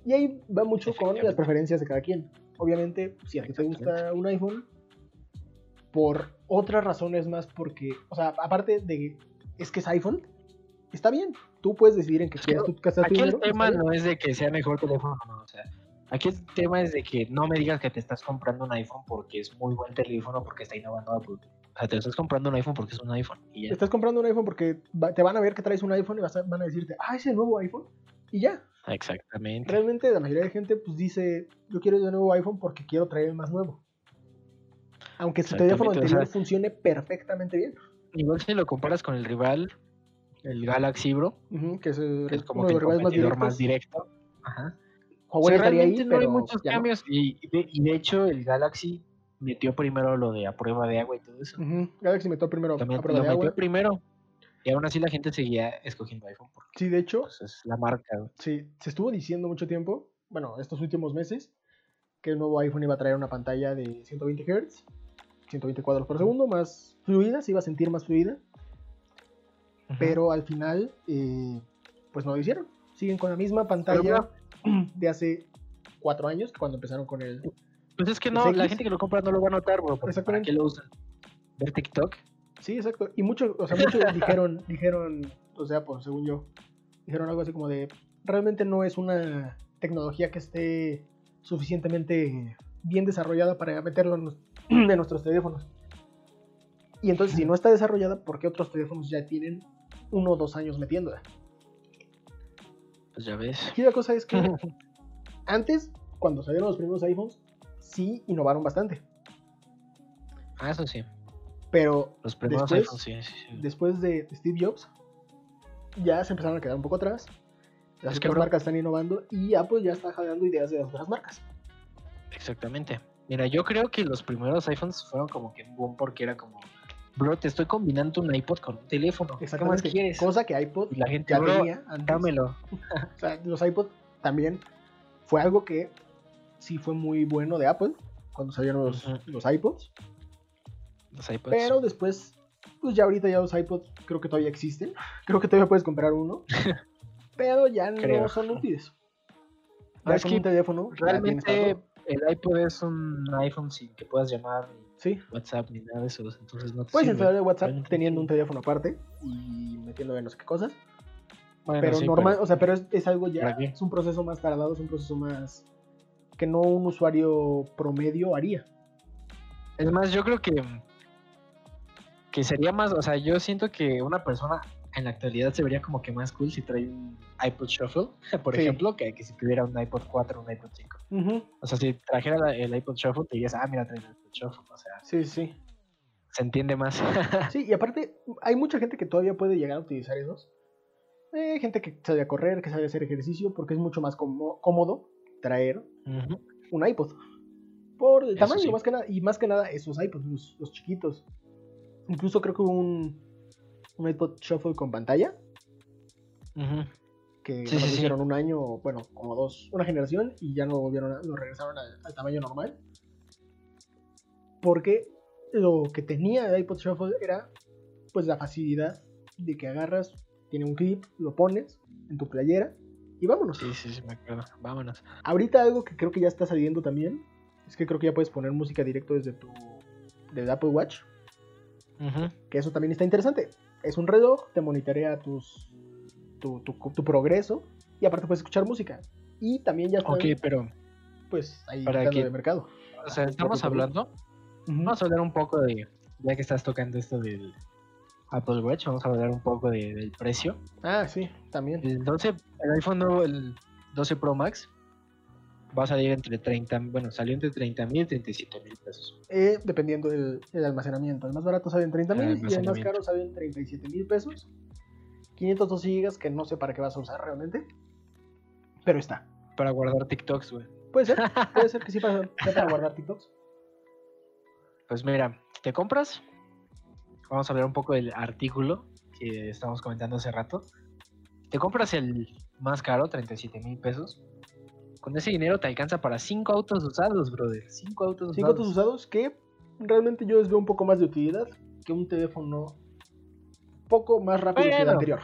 Y ahí va mucho con las preferencias de cada quien. Obviamente, si a ti te gusta un iPhone, por otras razones más porque, o sea, aparte de es que es iPhone, está bien. Tú puedes decidir en qué tú gastar tu Aquí el dinero, tema no es de que sea mejor teléfono, no, o sea, aquí el tema es de que no me digas que te estás comprando un iPhone porque es muy buen teléfono, porque está innovando Apple. O sea, te estás comprando un iPhone porque es un iPhone y ya. Estás comprando un iPhone porque te van a ver que traes un iPhone y vas a- van a decirte, ah, ese nuevo iPhone. Y ya. Exactamente. Realmente la mayoría de gente pues dice, yo quiero el nuevo iPhone porque quiero traer el más nuevo. Aunque su teléfono o anterior sea- funcione perfectamente bien. Igual si lo comparas con el rival, el Galaxy Bro, que es, el- que es como uno que de el los rivales más directos. más directo. Ajá. Huawei O sea, estaría ahí, realmente no hay pero muchos ya no. cambios y, y de, y de hecho el Galaxy metió primero lo de a prueba de agua y todo eso. Galaxy metió primero met- a prueba lo de metió agua. primero. Y aún así la gente seguía escogiendo iPhone porque Sí, de hecho, pues, es la marca. sí, se estuvo diciendo mucho tiempo, bueno, estos últimos meses, que el nuevo iPhone iba a traer una pantalla de 120 Hz, 120 cuadros por segundo, más fluida, se iba a sentir más fluida, pero al final, eh, pues no lo hicieron. Siguen con la misma pantalla de hace cuatro años, cuando empezaron con el... Pues es que ¿Es no, la gente que lo compra no lo va a notar, bro. porque ¿Para qué lo usan? Ver TikTok. Sí, exacto. Y muchos, o sea, muchos dijeron, dijeron, o sea, pues según yo, dijeron algo así como de, realmente no es una tecnología que esté suficientemente bien desarrollada para meterlo en, en nuestros teléfonos. Y entonces, si no está desarrollada, ¿por qué otros teléfonos ya tienen uno o dos años metiéndola? Pues ya ves. Aquí la cosa es que antes, cuando salieron los primeros iPhones, sí innovaron bastante. ah, eso sí. Pero Los primeros Después- iPhones, sí, sí, sí. después de Steve Jobs, ya se empezaron a quedar un poco atrás. Las Es otras marcas están innovando y Apple ya está jalando ideas de las otras marcas. Exactamente. Mira, yo creo que los primeros iPhones fueron como que un boom porque era como, bro, te estoy combinando un iPod con un teléfono. ¿Qué más quieres? Cosa que iPod Y la gente, ya bro, tenía antes. dámelo. O sea, los iPod también fue algo que sí fue muy bueno de Apple cuando salieron los, los iPods. Los iPods. Pero después, pues ya ahorita ya los iPods creo que todavía existen. Creo que todavía puedes comprar uno. pero ya no son útiles. No, Ya es que un teléfono. Realmente el iPod es un iPhone sin que puedas llamar Sí. WhatsApp ni nada de eso. Entonces no te Puedes sirve. instalar el WhatsApp teniendo un teléfono aparte y metiéndole no sé qué cosas. Bueno, pero sí, normal, pero- o sea, pero es, es algo ya, es un proceso más tardado, es un proceso más que no un usuario promedio haría. Es más, yo creo que que sería más, o sea, yo siento que una persona en la actualidad se vería como que más cool si trae un iPod Shuffle, por Sí. ejemplo, que, que si tuviera un iPod 4 o un iPod 5. O sea, si trajera la- el iPod Shuffle, te dirías, ah, mira, trae el iPod Shuffle. O sea, Sí, sí. se entiende más. Sí, y aparte, hay mucha gente que todavía puede llegar a utilizar esos. Eh, Hay gente que sale a correr, que sale a hacer ejercicio, porque es mucho más cómo- cómodo traer un iPod. Por el Eso tamaño, sí. más que nada, y más que nada esos iPods, los, los chiquitos. Incluso creo que hubo un, un iPod Shuffle con pantalla. Que Sí, sí, hicieron un año, bueno, como dos, una generación, y ya no volvieron, a- lo regresaron al, al tamaño normal. Porque lo que tenía el iPod Shuffle era, pues, la facilidad de que agarras, tiene un clip, lo pones en tu playera, y vámonos. Sí, sí, sí, me acuerdo. Vámonos. Ahorita algo que creo que ya está saliendo también, es que creo que ya puedes poner música directo desde tu del Apple Watch, Ujú. que eso también está interesante. Es un reloj, te monitorea tus tu, tu, tu progreso y aparte puedes escuchar música. Y también ya está Ok, pero, pues ahí para que- de mercado. o sea, estamos hablando, vamos a hablar un poco de, ya que estás tocando esto del Apple Watch, vamos a hablar un poco de- del precio. Ah, sí, también. El 12, el iPhone nuevo, el 12 Pro Max, va a salir entre 30, bueno, salió entre 30 mil y 37 mil pesos. Eh, dependiendo del, del almacenamiento. El más barato sale en 30 El mil y el más caro sale en 37 mil pesos. 512 gigas que no sé para qué vas a usar realmente. Pero está. Para guardar TikToks, güey. Puede ser, puede ser que sí para, para guardar TikToks. Pues mira, te compras. Vamos a hablar un poco del artículo que estábamos comentando hace rato. Te compras el más caro, 37 mil pesos. Con ese dinero te alcanza para 5 autos usados, brother. 5 autos Cinco usados. autos usados que realmente yo les veo un poco más de utilidad que un teléfono poco más rápido que el anterior.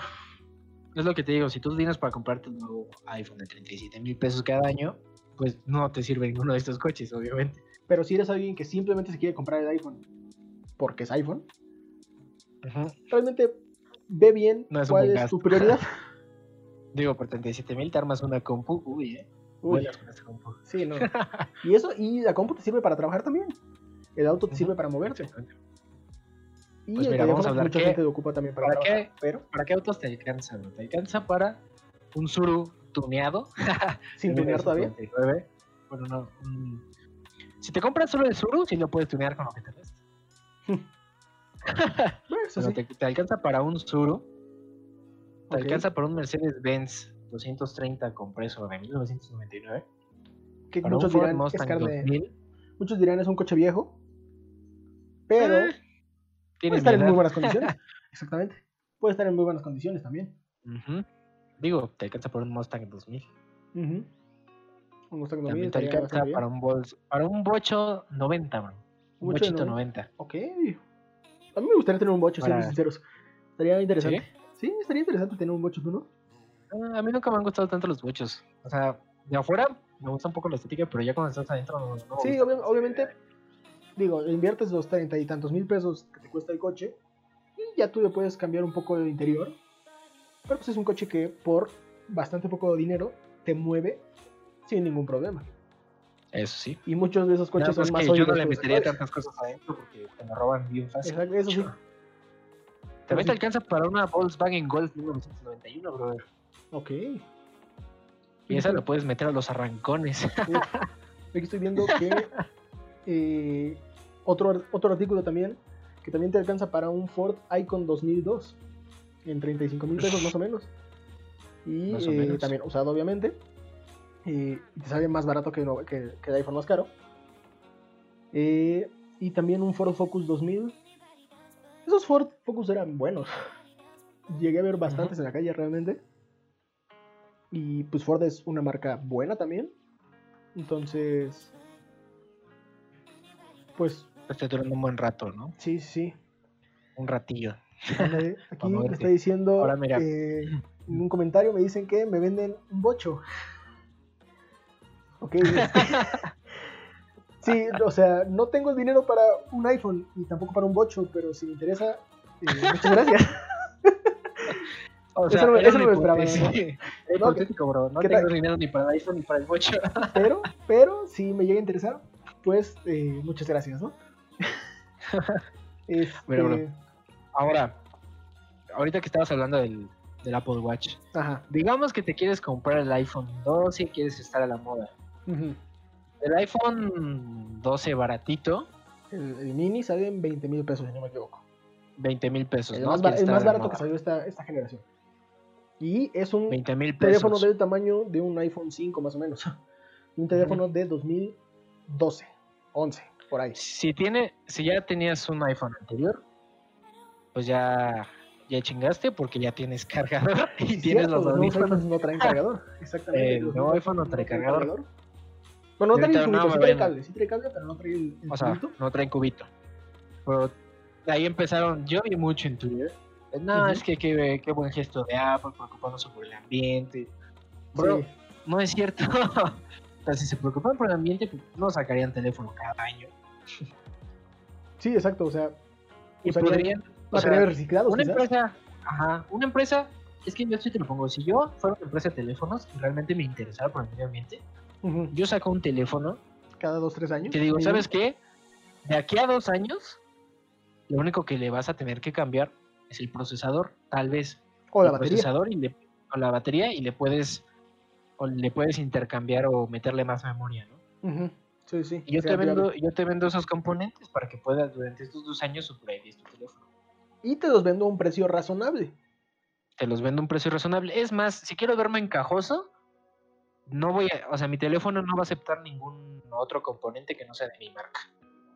Es lo que te digo, si tú tienes para comprarte un nuevo iPhone de 37 mil pesos cada año, pues no te sirve ninguno de estos coches, obviamente. Pero si eres alguien que simplemente se quiere comprar el iPhone porque es iPhone, realmente ve bien No es cuál es gasto. tu prioridad. Digo, por 37 mil te armas una compu, uy, eh. Uy, Vuelas con esta compu. sí, no. Y eso, y la compu te sirve para trabajar también. El auto te sirve para moverte. Y Pues mira, vamos a hablar mucha qué- gente ocupa también para, ¿para trabajar. qué? Pero ¿Para qué autos te alcanza? bro? Te alcanza para un Suru tuneado. sin tunear todavía. 1999. Bueno, no. un- Si te compras solo el Suru, sí lo puedes tunear con lo que te resta. Eso sí. te, te alcanza para un Suru. Te alcanza para un Mercedes-Benz 230 compreso de 1999. Que Para muchos un Ford dirán, es Mustang carne, 2000. muchos dirán es un coche viejo. pero Eh, puede estar en muy buenas condiciones. Exactamente. Puede estar en muy buenas condiciones también. Digo, te alcanza por un Mustang 2000. Ujú. Un Mustang 2000 También te alcanza para un, bols, para un bocho 90, bro. Un bochito 90. 90. Ok. A mí me gustaría tener un bocho, siendo Para- sinceros. Estaría interesante. ¿Sí? estaría interesante tener un bocho, ¿tú no? Ah, A mí nunca me han gustado tanto los bochos. O sea, de afuera me gusta un poco la estética, pero ya cuando estás adentro no, Sí, obviamente, digo, inviertes los treinta y tantos mil pesos que te cuesta el coche y ya tú le puedes cambiar un poco el interior. Pero pues es un coche que por bastante poco dinero te mueve sin ningún problema. Eso sí. Y muchos de esos coches son más yo no le metería tantas cosas adentro porque te me roban bien fácil. Exacto, eso sí. También te alcanza para una Volkswagen Golf 1991, brother. Ok. Y esa lo puedes meter a los arrancones. Aquí estoy viendo que eh, otro, otro artículo también, que también te alcanza para un Ford Icon 2002, en 35 mil pesos más o menos. Y o eh, menos. también usado, obviamente. Y te sale más barato que, no- que, que el iPhone más caro. Eh, y también un Ford Focus 2000. Esos Ford Focus eran buenos. Llegué a ver bastantes en la calle realmente. Y pues Ford es una marca buena también. Entonces, pues Está durando un buen rato, ¿no? sí, sí. Un ratillo. Aquí me está diciendo Ahora mira. eh, en un comentario me dicen que me venden un bocho. Ok. sí, o sea, no tengo el dinero para un iPhone y tampoco para un bocho, pero si me interesa, eh, muchas gracias. O Eso no eso no me esperaba, hipotética- era No, bro. No ¿qué tengo dinero ni para el iPhone ni para el bocho. Pero, pero si me llega a interesar, pues eh, muchas gracias, ¿no? Este. Ahora, ahorita que estabas hablando del, del Apple Watch, Ajá. digamos que te quieres comprar el iPhone 12 y quieres estar a la moda. ujú. El iPhone 12 baratito, el, el mini sale en 20 mil pesos, si no me equivoco. 20 mil pesos. El ¿no? más, el más barato que salió esta, esta generación. Y es un 20 mil pesos. teléfono del tamaño de un iPhone 5 más o menos. Un teléfono de 2012, 11, por ahí. Si tiene, si ya tenías un iPhone anterior, pues ya, ya chingaste porque ya tienes cargador y tienes Cierto, los nuevos audífonos. iPhones no traen cargador. Exactamente. El los nuevo iPhone no trae cargador. Bueno, no trae el cubito, no sí trae cable, sí trae cable, pero no trae el, el O sea, cubito. no traen cubito. Pero ahí empezaron, yo vi mucho en Twitter. No, Ujú. es que qué, qué buen gesto de Apple preocupándose por el ambiente. Bro, Sí. no es cierto. o sea, si se preocupan por el ambiente, pues no sacarían teléfono cada año. Sí, exacto, o sea, Y Usarían podrían, o sea, materiales reciclados una quizás. empresa, ajá, una empresa, es que yo sí te lo pongo, si yo fuera una empresa de teléfonos y realmente me interesara por el medio ambiente, yo saco un teléfono Cada dos, tres años. Te digo. ¿sabes qué? De aquí a dos años, lo único que le vas a tener que cambiar es el procesador, tal vez. O la el batería. procesador y le, o la batería y le puedes o le puedes intercambiar o meterle más memoria, ¿no? Sí, sí. Y yo te vendo, yo te vendo esos componentes para que puedas durante estos dos años upgrade tu teléfono. Y te los vendo a un precio razonable. Te los vendo a un precio razonable. Es más, si quiero verme encajoso, no voy a, o sea, mi teléfono no va a aceptar ningún otro componente que no sea de mi marca.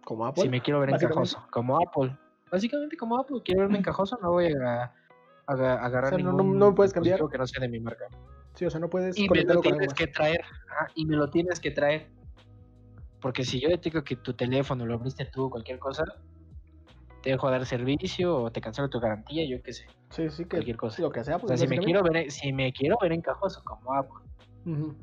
Como Apple. si me quiero ver encajoso, como Apple. Básicamente como Apple, quiero verme encajoso, no voy a, a- a agarrar O sea, no- no- no puedes cambiar. que no sea de mi marca. Sí, o sea, no puedes Y me lo tienes que traer, y me lo tienes que traer. Porque si yo detecto que tu teléfono lo abriste tú, cualquier cosa, te dejo dar servicio o te cancelo tu garantía, yo qué sé, Sí, sí, que cualquier cosa. lo que sea. O Pues, sea, si me quiero ver, si me quiero ver encajoso como Apple, Ujú.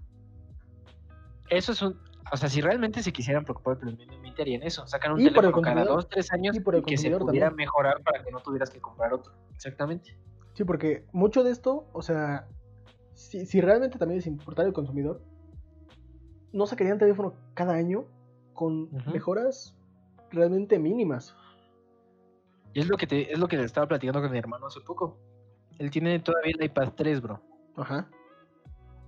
eso es un, o sea, si realmente se quisieran preocupar por el medio ambiente harían eso, sacan un teléfono cada dos, tres años Y por el que se pudiera también. mejorar para que no tuvieras que comprar otro. Exactamente. Sí, porque mucho de esto, o sea, si, si realmente también les importara el consumidor, no sacarían teléfono cada año con mejoras realmente mínimas. Y es lo que te, es lo que te estaba platicando con mi hermano hace poco. Él tiene todavía el iPad 3, bro. Ajá.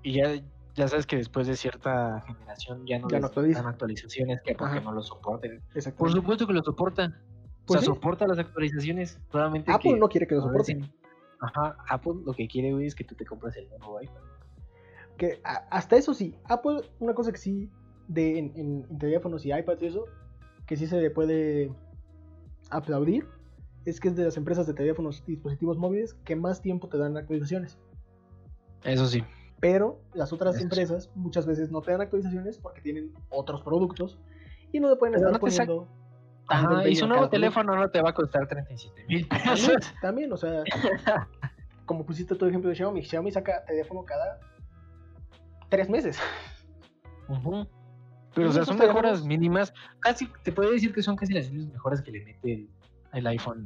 Y ya, ya sabes que después de cierta generación ya no, Ya no les dan actualizaciones que porque Ajá. no lo soporten. Por supuesto que lo soporta. Pues o sea, sí. soporta las actualizaciones. Solamente Apple que, no quiere que lo a ver soporte. si- Ajá, Apple lo que quiere, güey, es que tú te compres el nuevo iPad. Que a- hasta eso sí, Apple, una cosa que sí, de, en, en- en teléfonos y iPads y eso, que sí se le puede aplaudir es que es de las empresas de teléfonos y dispositivos móviles que más tiempo te dan actualizaciones. Eso sí. Pero las otras Eso sí. empresas muchas veces no te dan actualizaciones porque tienen otros productos y no te pueden Pero estar no poniendo Ajá, y su nuevo teléfono no te va a costar 37 mil pesos. también, o sea, como pusiste tu ejemplo de Xiaomi, Xiaomi saca teléfono cada tres meses. Pero, o sea, son mejoras mínimas. Casi, te podría decir que son casi las mismas mejoras que le mete el, el iPhone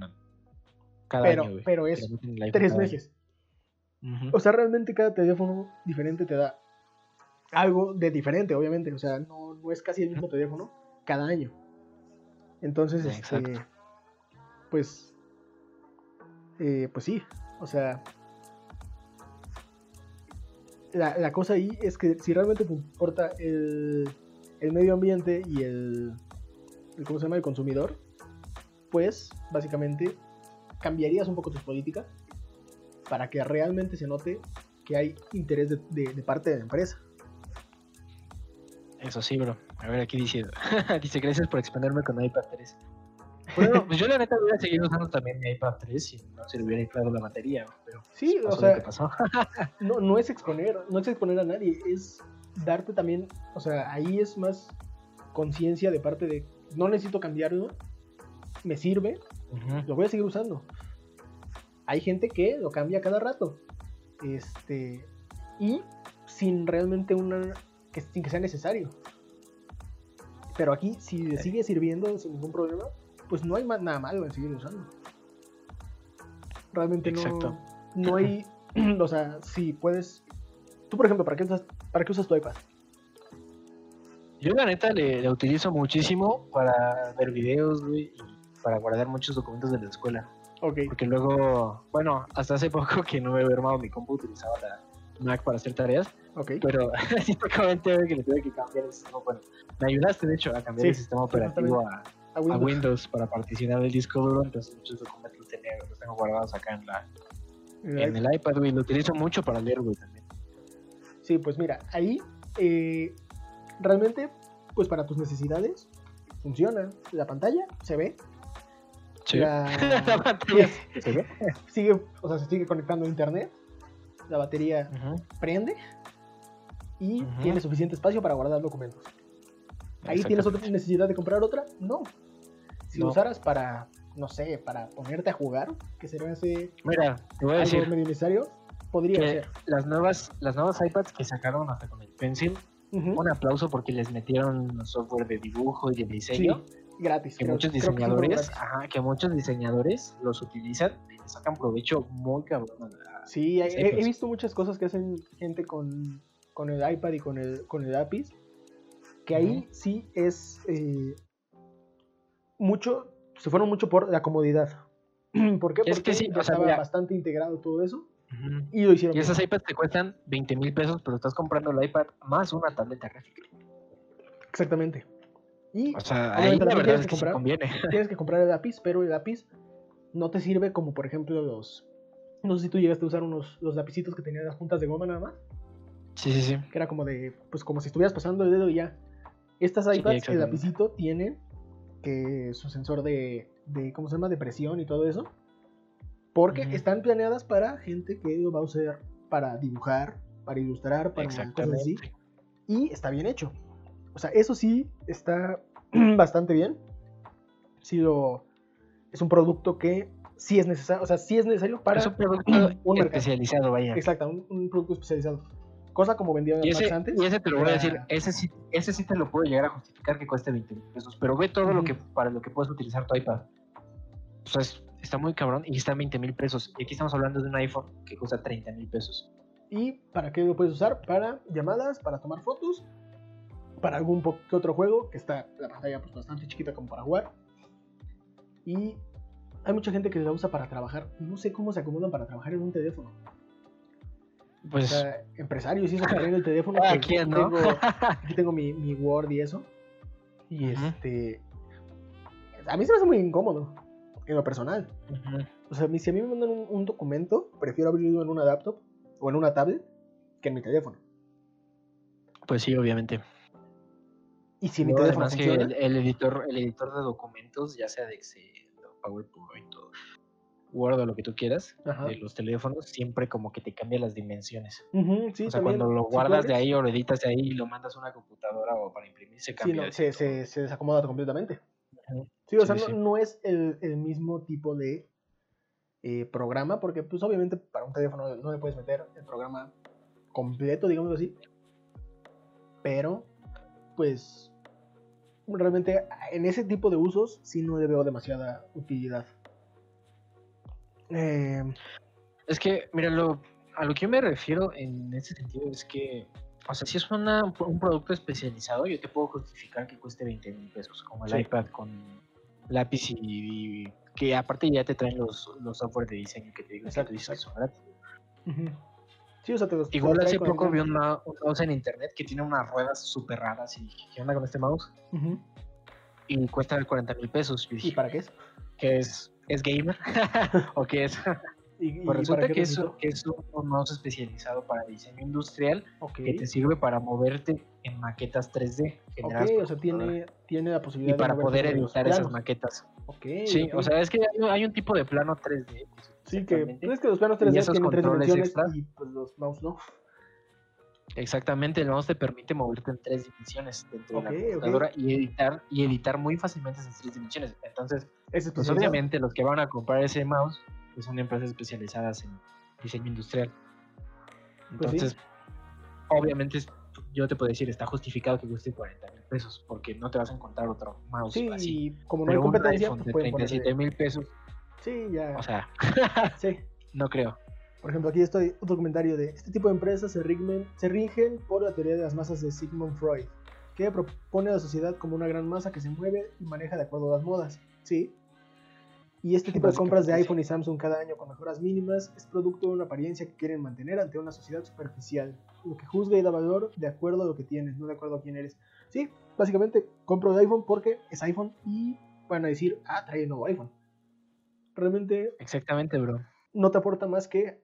cada Pero, año, pero es tres meses. O sea, realmente cada teléfono diferente te da algo de diferente, obviamente. O sea, no, no es casi el mismo teléfono cada año. Entonces, este, pues, eh, pues sí. O sea, la, la cosa ahí es que si realmente te importa el, el medio ambiente y el, el, ¿cómo se llama? El consumidor, pues, básicamente, cambiarías un poco tus políticas para que realmente se note que hay interés de, de- de parte de la empresa. Eso sí, bro. A ver, aquí dice, dice, gracias por exponerme con iPad 3. Bueno, Pues yo la neta hubiera seguido usando también mi iPad 3 si no se le hubiera inflado la batería, pero sí, pasó o sea, pasó. no, no es exponer, no es exponer a nadie, es darte también, o sea, ahí es más conciencia de parte de, no necesito cambiarlo, me sirve, lo voy a seguir usando. Hay gente que lo cambia cada rato, este, y sin realmente una, que, sin que sea necesario. Pero aquí, si le sigue sirviendo sin ningún problema, pues no hay nada malo en seguir usando. Realmente no, Exacto. no hay, o sea, si puedes, tú por ejemplo, ¿para qué usas, para qué usas tu iPad? Yo la neta le, le utilizo muchísimo para ver videos, güey, y para guardar muchos documentos de la escuela. Ok, Porque luego, bueno, hasta hace poco que no me había armado mi compu, utilizaba la Mac para hacer tareas, ok. pero sí que le tuve que cambiar el sistema. Bueno, me ayudaste de hecho a cambiar Sí, el sistema operativo a, A a Windows. Para particionar el disco duro, entonces muchos documentos los, tenía, los tengo guardados acá en, la, en el iPad, güey. Lo utilizo mucho para leer, güey, también. Sí, pues mira, ahí eh, realmente, pues para tus necesidades, funciona. La pantalla se ve. La, la pantalla se ve. sigue, o sea, se sigue conectando a internet. La batería Ujú, prende y Ujú. tiene suficiente espacio para guardar documentos. Ahí tienes otra necesidad de comprar otra, no. Si lo No. usaras para, no sé, para ponerte a jugar, que se me hace Mira, te voy a algo decir medio necesario, podría que ser. las nuevas, las nuevas iPads que sacaron hasta con el Pencil, Ujú. un aplauso porque les metieron software de dibujo y de Sí, diseño. gratis. que creo- muchos que sí diseñadores, gratis. ajá, que muchos diseñadores los utilizan y le sacan provecho muy cabrón. Sí, he, Sí, he pues. visto muchas cosas que hacen gente con, con el iPad y con el, con el lápiz. Que ahí sí es eh, mucho, se fueron mucho por la comodidad. ¿Por qué? Es Porque que sí, ya o sea, estaba bastante integrado todo eso y lo hicieron. Y esas iPads te cuestan 20 mil pesos, pero estás comprando el iPad más una tableta gráfica. Exactamente. Y O sea, ahí la verdad es que sí comprar. conviene. tienes que comprar el lápiz, pero el lápiz no te sirve como por ejemplo los... No sé si tú llegaste a usar unos los lapicitos que tenían las puntas de goma nada más. Sí, sí, sí. que era como de, pues como si estuvieras pasando el dedo y ya. Estas Sí, iPads, el exactamente. lapicito tiene que su sensor de, de, ¿cómo se llama? De presión y todo eso. Porque Ujú. están están planeadas para gente que lo va a usar para dibujar, para ilustrar, para cosas así. Y está bien hecho. O sea, eso sí está bastante bien. Sí lo, es un producto que sí es necesario, o sea, sí es necesario para es un producto un especializado, vaya. Exacto, un, un producto especializado. Cosa como vendían antes. y ese te lo voy a decir, ese sí, ese sí te lo puedo llegar a justificar que cueste 20 mil pesos, pero ve todo lo que para lo que puedes utilizar tu iPad. O sea, es- está muy cabrón y está en 20 mil pesos. Y aquí estamos hablando de un iPhone que cuesta 30 mil pesos. ¿Y para qué lo puedes usar? Para llamadas, para tomar fotos, para algún que otro juego, que está la pantalla pues, bastante chiquita como para jugar. Y hay mucha gente que la usa para trabajar. No sé cómo se acomodan para trabajar en un teléfono. O Pues, sea, empresarios que traen el teléfono. Ah, pues, ¿quién, no? tengo, aquí tengo mi, mi Word y eso. Y este. A mí se me hace muy incómodo, en lo personal. O sea, si a mí me mandan un, un documento, prefiero abrirlo en una laptop o en una tablet que en mi teléfono. pues sí, obviamente. Y si mi No, teléfono además que funciona, el, el editor, el editor de documentos, ya sea de Excel o PowerPoint o Word o lo que tú quieras Ajá. de los teléfonos, siempre como que te cambia las dimensiones. Sí, o sea, también, cuando lo guardas de ahí o lo editas de ahí y lo mandas a una computadora o para imprimir, se Sí, cambia. no, de se, se, se desacomoda completamente. Sí, o Sí, sea, sí, no, sí. no es el, el mismo tipo de eh, programa, porque pues obviamente para un teléfono no le puedes meter el programa completo, digamos así. Pero, pues, realmente en ese tipo de usos sí no le veo demasiada utilidad. Eh, Es que, mira, lo, a lo que yo me refiero en ese sentido es que, o sea, si es una, un producto especializado, yo te puedo justificar que cueste 20 mil pesos, como el Sí. iPad con lápiz y, y que aparte ya te traen los, los software de diseño que te digo, que son gratis. Sí, o sea, te Igual hace el poco vi un, ma- un mouse en internet que tiene unas ruedas súper raras y ¿qué onda con este mouse? Ujú. Y cuesta 40 mil pesos. ¿Y dije, para qué es? ¿qué es? ¿Es gamer? ¿O qué es? ¿Y, y Pues para resulta que es, que es un, mouse especializado para diseño industrial Ok, que te sirve para moverte en maquetas 3D ok, generadas por o sea, tiene, tiene la posibilidad y para de moverte poder editar esas maquetas. Ok, Sí, o sea, es que hay, hay un tipo de plano 3D. que se Sí, que pues, es que los planos Y 3D esos tienen tres dimensiones extra. y pues los mouse no. Exactamente, el mouse te permite moverte en tres dimensiones dentro de la computadora y editar y editar muy fácilmente esas tres dimensiones. Entonces, Es pues obviamente los que van a comprar ese mouse pues son empresas especializadas en diseño industrial. Pues sí. Entonces, obviamente yo te puedo decir, está justificado que cueste 40 mil pesos, porque no te vas a encontrar otro mouse Sí, así. como no Pero hay un competencia, iPhone pues de pueden 37 ponerle... mil pesos, Sí, ya. o sea, sí. no creo. Por ejemplo, aquí estoy otro comentario de este tipo de empresas se rigen, se rigen por la teoría de las masas de Sigmund Freud, que propone a la sociedad como una gran masa que se mueve y maneja de acuerdo a las modas. Sí. Y este tipo de compras de iPhone y Samsung cada año con mejoras mínimas es producto de una apariencia que quieren mantener ante una sociedad superficial, lo que juzga y da valor de acuerdo a lo que tienes, no de acuerdo a quién eres. Sí, básicamente compro el iPhone porque es iPhone y van a decir, ah, trae el nuevo iPhone. Realmente Exactamente, bro. no te aporta más que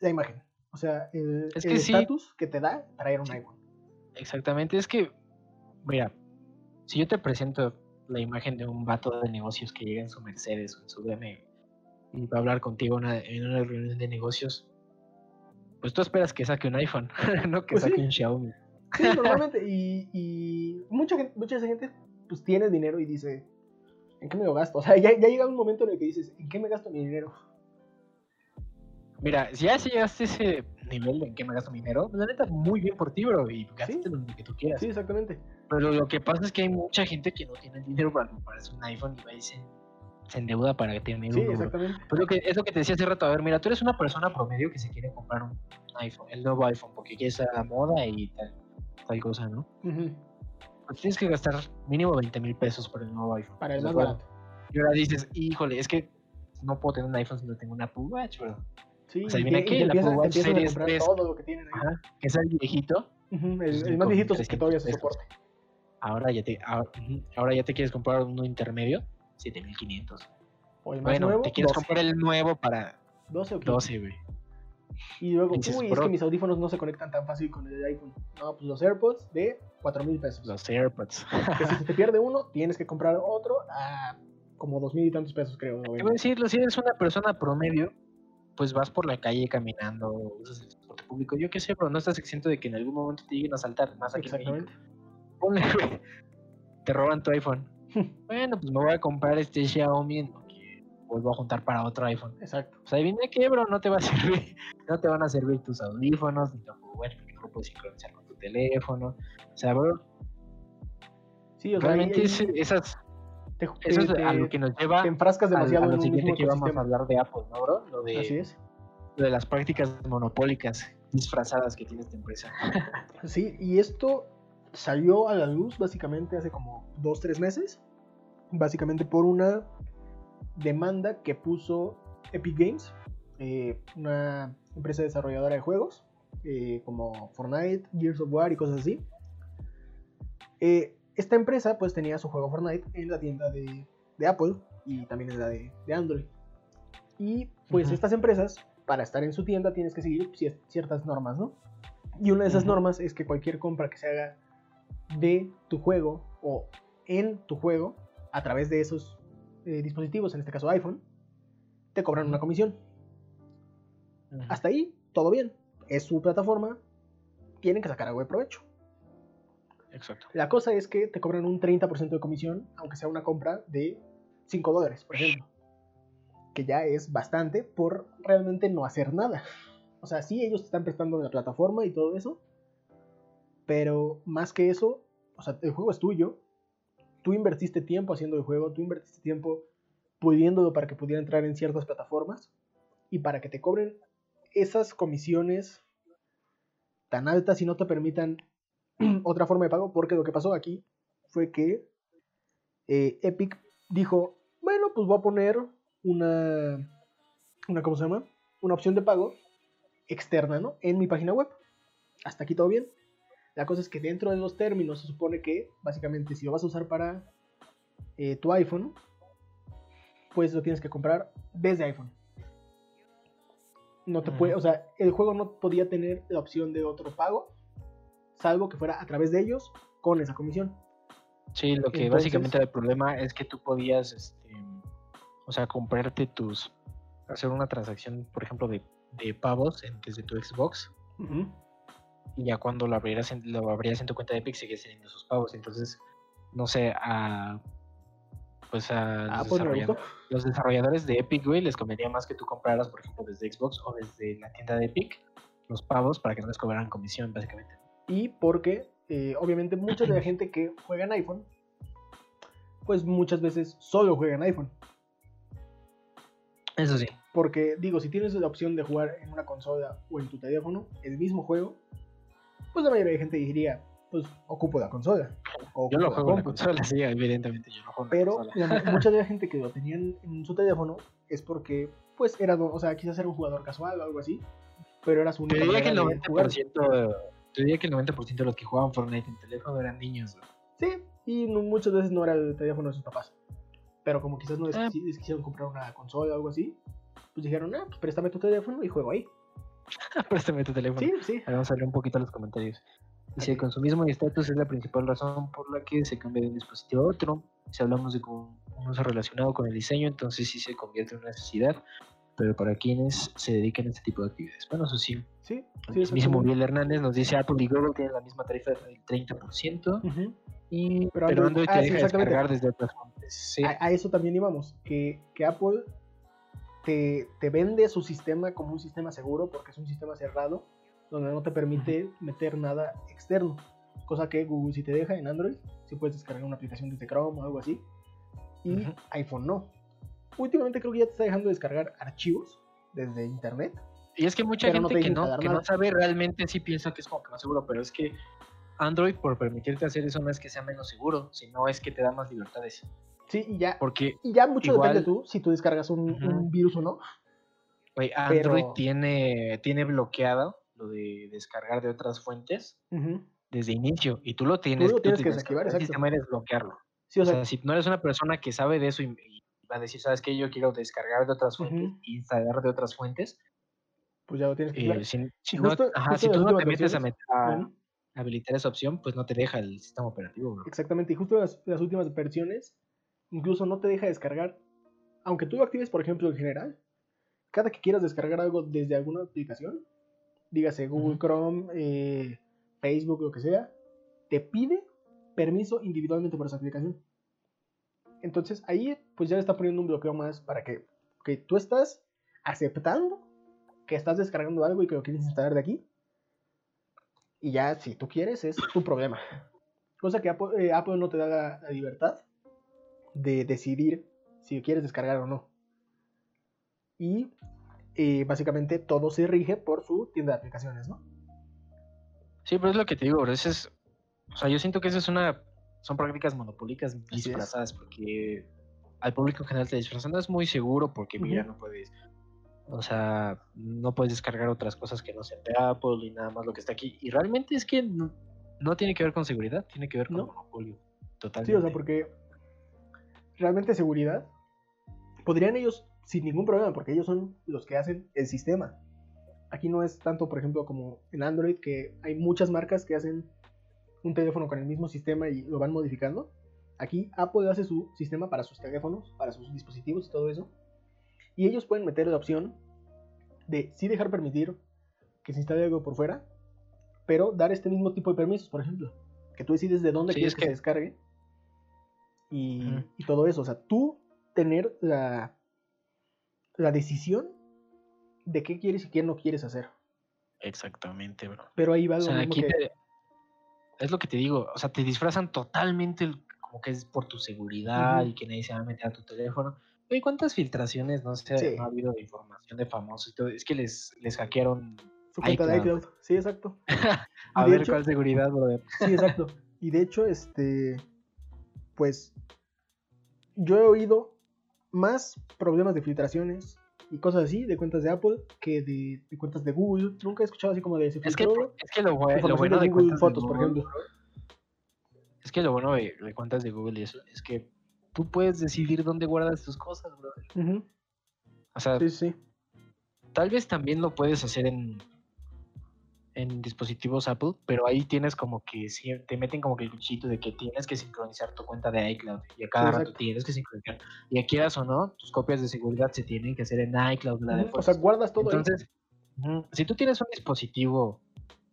la imagen. O sea, el Es el que sí. estatus que te da traer un Sí. iPhone. Exactamente, es que, mira, si yo te presento la imagen de un vato de negocios que llega en su Mercedes o en su BMW y va a hablar contigo una- en una reunión de negocios, pues tú esperas que saque un iPhone, no que Pues saque sí. un Xiaomi. Sí, normalmente. y, y mucha gente, mucha esa gente pues tiene dinero y dice, ¿en qué me lo gasto? O sea, ya, ya llega un momento en el que dices, ¿en qué me gasto mi dinero? Mira, si ya llegaste a ese nivel en que me gasto mi dinero, la neta, muy bien por ti, bro, y gástate lo que tú quieras. Sí, exactamente. Pero lo que pasa es que hay mucha gente que no tiene el dinero para comprarse un iPhone y va y se, se endeuda para tener Sí, uno. bro. exactamente. Pues lo que, es lo que te decía hace rato, a ver, mira, tú eres una persona promedio que se quiere comprar un iPhone, el nuevo iPhone, porque quiere estar a la moda y tal, tal cosa, ¿no? Ujú. Pues tienes que gastar mínimo 20 mil pesos por el nuevo iPhone. Para el más barato. Y ahora dices, híjole, es que no puedo tener un iPhone si no tengo una Apple Watch, bro. Sí, o sea, te el empiezan, Apple Watch Series comprar 3. todo lo que tienen ahí. Ajá, que es el viejito. El, el más viejito es que 5.300 todavía se pesos. soporte. Ahora ya te, ahora, ahora ya te quieres comprar uno intermedio, 7500. O el más Bueno, nuevo, te quieres 12. comprar el nuevo para 12 o 15. 12, güey. Y luego, uy, es bro. que mis audífonos no se conectan tan fácil con el iPhone. No, pues los AirPods de 4 mil pesos. Los AirPods. Que si se te pierde uno, tienes que comprar otro a como dos mil y tantos pesos, creo. Te voy a decirlo, si eres una persona promedio, pues vas por la calle caminando, usas el transporte público, yo qué sé, pero no estás exento de que en algún momento te lleguen a saltar, más aquí. Exactamente. Te roban tu iPhone. bueno, pues me voy a comprar este Xiaomi en vuelvo a juntar para otro iPhone. Exacto. Pues adivina qué, bro, no te va a servir, no te van a servir tus audífonos, ni tampoco, bueno, porque no puedes sincronizar con tu teléfono. O sea, bro, Sí, o sea, realmente ahí- es- esas, te, eso es te- a lo que nos lleva te enfrascas demasiado a lo en siguiente que vamos a hablar de Apple, ¿no, bro? Lo de, Así es. lo de las prácticas monopólicas disfrazadas que tiene esta empresa. Sí, y esto salió a la luz básicamente hace como dos, tres meses. Básicamente por una demanda que puso Epic Games, eh, una empresa desarrolladora de juegos, eh, como Fortnite, Gears of War y cosas así. Eh, esta empresa pues tenía su juego Fortnite en la tienda de, de Apple y también en la de, de Android. Y pues estas empresas, para estar en su tienda, tienes que seguir cier- ciertas normas, ¿no? Y una de esas normas es que cualquier compra que se haga de tu juego o en tu juego, a través de esos eh, dispositivos, en este caso iPhone, te cobran una comisión. Hasta ahí, todo bien. Es su plataforma, tienen que sacar algo de provecho. Exacto. La cosa es que te cobran un 30% de comisión, aunque sea una compra de 5 dólares, por ejemplo. Que ya es bastante por realmente no hacer nada. O sea, sí, ellos te están prestando la plataforma y todo eso. Pero más que eso, o sea, el juego es tuyo. Tú invertiste tiempo haciendo el juego, tú invertiste tiempo pudiéndolo para que pudiera entrar en ciertas plataformas. Y para que te cobren esas comisiones tan altas y no te permitan otra forma de pago, porque lo que pasó aquí fue que eh, Epic dijo, bueno, pues voy a poner una, una, ¿cómo se llama? Una opción de pago externa, ¿no? En mi página web. Hasta aquí todo bien. La cosa es que dentro de los términos se supone que, básicamente, si lo vas a usar para eh, tu iPhone, pues lo tienes que comprar desde iPhone. No te puede, o sea, el juego no podía tener la opción de otro pago salvo que fuera a través de ellos con esa comisión. Sí, lo que básicamente era el problema es que tú podías, este, o sea, comprarte tus, hacer una transacción, por ejemplo, de, pavos desde tu Xbox. Y ya cuando lo abrieras, en, lo abrías en tu cuenta de Epic, seguías teniendo esos pavos. Entonces, no sé, a pues a ah, los, pues, desarrolladores, los, desarrolladores, de Epic, güey, les convenía más que tú compraras, por ejemplo, desde Xbox o desde la tienda de Epic, los pavos para que no les cobraran comisión, básicamente y porque eh, obviamente mucha de la gente que juega en iPhone, pues muchas veces solo juega en iPhone. Eso sí. Porque digo, si tienes la opción de jugar en una consola o en tu teléfono el mismo juego, pues la mayoría de gente diría, pues ocupo la consola. yo lo juego en la consola, sí, evidentemente yo lo juego Pero mucha de la gente que lo tenían en su teléfono es porque, pues era, o sea, quizás era un jugador casual o algo así, pero era su única que el 90% yo diría que el 90% de los que jugaban Fortnite en teléfono eran niños. Sí, y muchas veces no era el teléfono de sus papás. Pero como quizás no les, ah. quisieron comprar una consola o algo así, pues dijeron, ah, pues préstame tu teléfono y juego ahí. préstame tu teléfono. Sí, sí. vamos a leer un poquito los comentarios. Si el consumismo y estatus es la principal razón por la que se cambia de un dispositivo a otro. Si hablamos de un uso relacionado con el diseño, entonces sí se convierte en una necesidad pero para quienes se dedican a este tipo de actividades. Bueno, eso sí. Sí, el mismo Miguel Hernández nos dice Apple y Google tienen la misma tarifa del 30%, y, pero, Android, te ah, deja descargar desde otras fuentes. A, eso también íbamos, que, que Apple te, te, vende su sistema como un sistema seguro porque es un sistema cerrado donde no te permite meter nada externo. Cosa que Google sí te deja en Android, si puedes descargar una aplicación desde Chrome o algo así. Y iPhone no últimamente creo que ya te está dejando descargar archivos desde internet. Y es que mucha gente que, no, que no sabe realmente sí piensa que es como que más seguro, pero es que Android por permitirte hacer eso no es que sea menos seguro, sino es que te da más libertades. Sí, y ya, Porque y ya mucho depende de tú si tú descargas un, virus o no. Android tiene, tiene bloqueado lo de descargar de otras fuentes desde inicio y tú lo tienes, tú lo tienes que desactivar, el sistema bloquearlo. o, sea, si no eres una persona que sabe de eso y, va a decir, ¿sabes qué? Yo quiero descargar de otras fuentes, instalar de otras fuentes. Pues ya lo tienes que eh, si, si, no, si tú no te metes a, habilitar esa opción, pues no te deja el sistema operativo. Exactamente, y justo las, las últimas versiones, incluso no te deja descargar, aunque tú lo actives, por ejemplo, en general, cada que quieras descargar algo desde alguna aplicación, dígase Google Chrome, eh, Facebook, lo que sea, te pide permiso individualmente por esa aplicación. Entonces ahí pues ya le está poniendo un bloqueo más para que, que tú estás aceptando que estás descargando algo y que lo quieres instalar de aquí. Y ya si tú quieres es tu problema. Cosa que Apple, eh, no te da la, libertad de decidir si quieres descargar o no. Y eh, básicamente todo se rige por su tienda de aplicaciones, ¿no? Sí, pero es lo que te digo, o sea, yo siento que esa es una son prácticas monopólicas disfrazadas porque al público en general te disfrazan no es muy seguro porque mira no puedes o sea no puedes descargar otras cosas que no sean de Apple y nada más lo que está aquí. Y realmente es que no, tiene que ver con seguridad tiene que ver con monopolio totalmente sí o sea porque realmente seguridad podrían ellos sin ningún problema porque ellos son los que hacen el sistema aquí no es tanto por ejemplo como en Android que hay muchas marcas que hacen un teléfono con el mismo sistema y lo van modificando. Aquí Apple hace su sistema para sus teléfonos, para sus dispositivos y todo eso. Y ellos pueden meter la opción de sí dejar permitir que se instale algo por fuera, pero dar este mismo tipo de permisos, por ejemplo. Que tú decides de dónde Sí, quieres es que... que- se descargue. Y, todo eso. O sea, tú tener la, la decisión de qué quieres y qué no quieres hacer. Exactamente, bro. Pero ahí va O lo sea, mismo aquí que... te- es lo que te digo, o sea, te disfrazan totalmente el- como que es por tu seguridad y que nadie se va a meter a tu teléfono. Oye, ¿cuántas filtraciones, no sé, Sí. no ha habido de información de famosos y todo? Es que les, les hackearon. Su cuenta de iCloud. iCloud. Sí, exacto. A Y ver hecho- cuál seguridad, brother. Sí, exacto. Y de hecho, este, pues, yo he oído más problemas de filtraciones y cosas así de cuentas de Apple que de, de cuentas de Google. Nunca he escuchado así como de se Es que, es que lo, bueno de de Google cuentas Fotos, de por Google, ejemplo. es que lo bueno de, cuentas de Google es que tú puedes decidir dónde guardas tus cosas, brother. Ujú. O sea, Sí, sí. Tal vez también lo puedes hacer en, en dispositivos Apple, pero ahí tienes como que te meten como que el bichito de que tienes que sincronizar tu cuenta de iCloud y a cada rato exacto. tienes que sincronizar. Y quieras o no, tus copias de seguridad se tienen que hacer en iCloud, la de. O sea, guardas todo. Entonces, si tú tienes un dispositivo,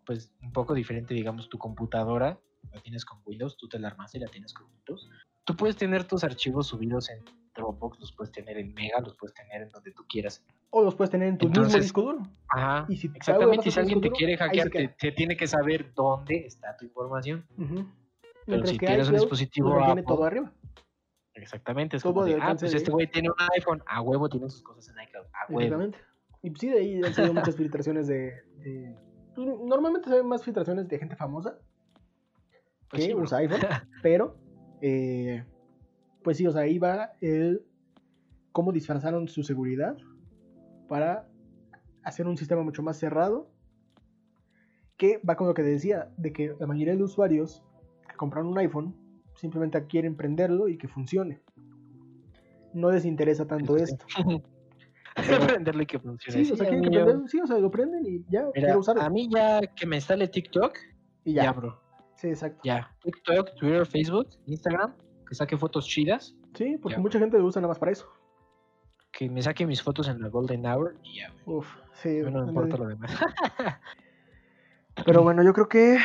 pues un poco diferente, digamos, tu computadora, la tienes con Windows, tú te la armas y la tienes con Windows, tú puedes tener tus archivos subidos en Dropbox, los puedes tener en Mega, los puedes tener en donde tú quieras. O los puedes tener en tu mismo Entonces, disco duro. Ajá, Y si exactamente. Y si alguien te quiere hackear, te, tiene que saber dónde está tu información. Ujú. Pero Mientras si tienes un dispositivo pues, lo tiene Apple, todo arriba. exactamente, es como de ah, pues de- este güey tiene un iPhone, a huevo tiene sus cosas en iCloud, a huevo. Exactamente. Y sí, de ahí han salido muchas filtraciones de. de- pues, normalmente se ven más filtraciones de gente famosa Pues que sí, usa iPhone, pero. Eh, pues sí, o sea, ahí va el. cómo disfrazaron su seguridad para hacer un sistema mucho más cerrado. Que va con lo que decía, de que la mayoría de usuarios que compraron un iPhone simplemente quieren prenderlo y que funcione. No les interesa tanto sí. esto. Quiero aprenderle que funcione. Sí, o sea, que prender- sí, o sea, lo prenden y ya, Mira, quiero usarlo. a mí ya que me instale TikTok, y ya, ya. bro. Sí, exacto. Ya. TikTok, Twitter, Facebook, Instagram, que saque fotos chidas, Sí, porque Ya. mucha gente lo usa nada más para eso. que me saque mis fotos en la Golden Hour y ya, güey. Uf, sí. No me importa lo demás. Pero bueno, yo creo que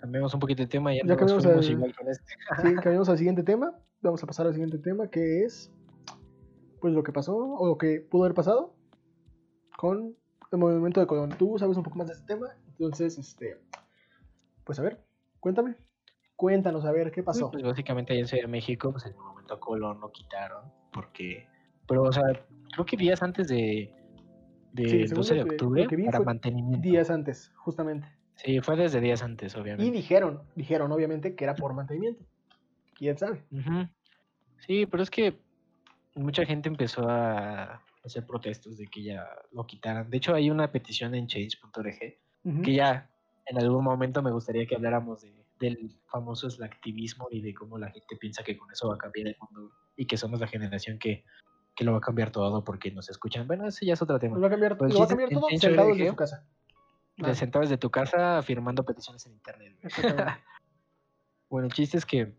Cambiemos un poquito de tema y ya, Ya nos cambiamos fuimos al- igual con este. sí, cambiamos al siguiente tema. Vamos a pasar al siguiente tema, que es pues lo que pasó o lo que pudo haber pasado con el movimiento de Colón. Tú sabes un poco más de este tema, entonces, este, pues a ver, cuéntame. Cuéntanos, a ver, ¿qué pasó? Pues básicamente allá en Ciudad de México, pues el monumento a Colón lo quitaron, porque, pero o sea, creo que días antes de, de Sí, según 12 de que- octubre que para mantenimiento. Días antes, justamente. Sí, fue desde días antes, Y obviamente. dijeron, dijeron obviamente que era por mantenimiento. ¿Quién sabe? Sí, pero es que mucha gente empezó a hacer protestos de que ya lo quitaran. De hecho, hay una petición en change.org Ujú. que ya en algún momento me gustaría que habláramos de, del famoso activismo y de cómo la gente piensa que con eso va a cambiar el mundo y que somos la generación que, que lo va a cambiar todo porque nos escuchan. Bueno, ese ya es otro tema. Lo va a cambiar, Pues lo va a cambiar todo en sentado desde su casa. De sentado desde tu casa firmando peticiones en internet. Bueno, el chiste es que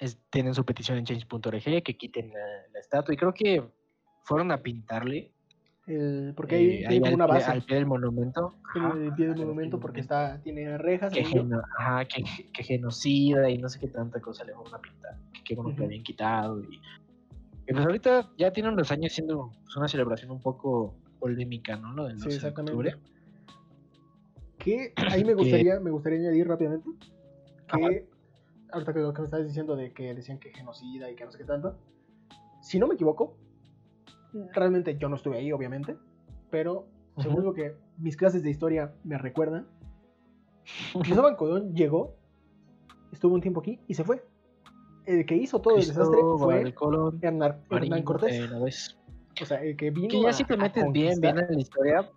es- tienen su petición en change.org que quiten la, la estatua y creo que fueron a pintarle El- porque ahí eh, ahí como al, una base. al pie del monumento. el pie del al monumento porque está tiene rejas que, geno- ajá, que, que genocida y no sé qué tanta cosa le fueron a pintar. Que qué bueno que lo habían quitado. Y, y pues ahorita ya tienen unos años siendo pues, una celebración un poco polémica, ¿no? Lo del Sí, 12 de exactamente. octubre. que ahí me gustaría me gustaría añadir rápidamente que Ajá. ahorita que lo que me estabas diciendo de que decían que genocida y que no sé qué tanto si no me equivoco realmente yo no estuve ahí obviamente pero según lo que mis clases de historia me recuerdan Cristóbal Colón llegó estuvo un tiempo aquí y se fue. El que hizo todo el desastre fue Colón, Hernán, Hernán Marín Cortés. O sea el que vino Que ya a- si te metes bien, bien en la historia,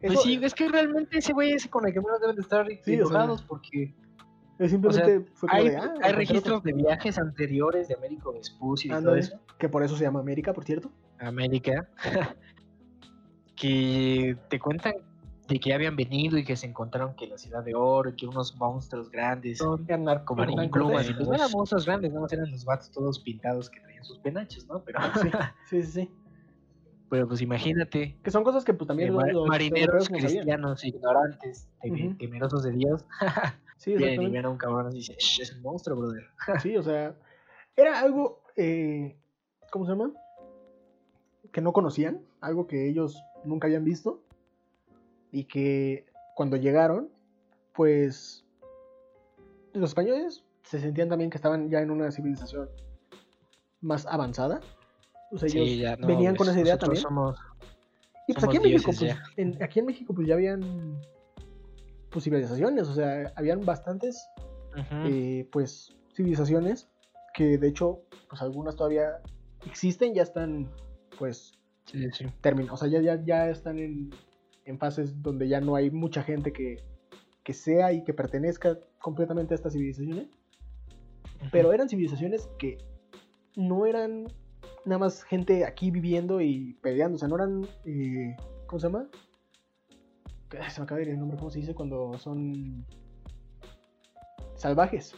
pues sí, es que realmente ese güey es con el que menos deben de estar Sí, o sea, enojados él simplemente fue hay, de, ah, hay registros de viajes anteriores de Américo Vespucci y de todo eso. que por eso se llama América por cierto América, que te cuentan de que habían venido y que se encontraron que la ciudad de oro y que unos monstruos grandes Eran con eran plumas y pues no eran monstruos grandes, no eran los vatos todos pintados que traían sus penaches, ¿no? Pero, Sí, sí, sí. pero pues imagínate, Que son cosas que pues también los, ma- los marineros no sabían. cristianos ignorantes, temerosos de Dios, Sí, y ven a un cabrón y dicen, "Shh, es un monstruo, brother. Sí, o sea, era algo, eh, ¿cómo se llama? Que no conocían, algo que ellos nunca habían visto y que cuando llegaron, pues los españoles se sentían también que estaban ya en una civilización más avanzada. O sea, ellos Sí, ya, no, venían con esa idea también. somos- Y pues aquí en México, pues, en- aquí en México, pues ya habían pues, civilizaciones, o sea, habían bastantes eh, pues civilizaciones que de hecho pues algunas todavía existen ya están pues Sí, sí. termin o sea ya, ya, ya están en, en fases donde ya no hay mucha gente que, que sea y que pertenezca completamente a estas civilizaciones pero eran civilizaciones que no eran nada más gente aquí viviendo y peleando o sea no eran eh, ¿cómo se llama? Se me acaba de ir el nombre ¿cómo se dice cuando son salvajes?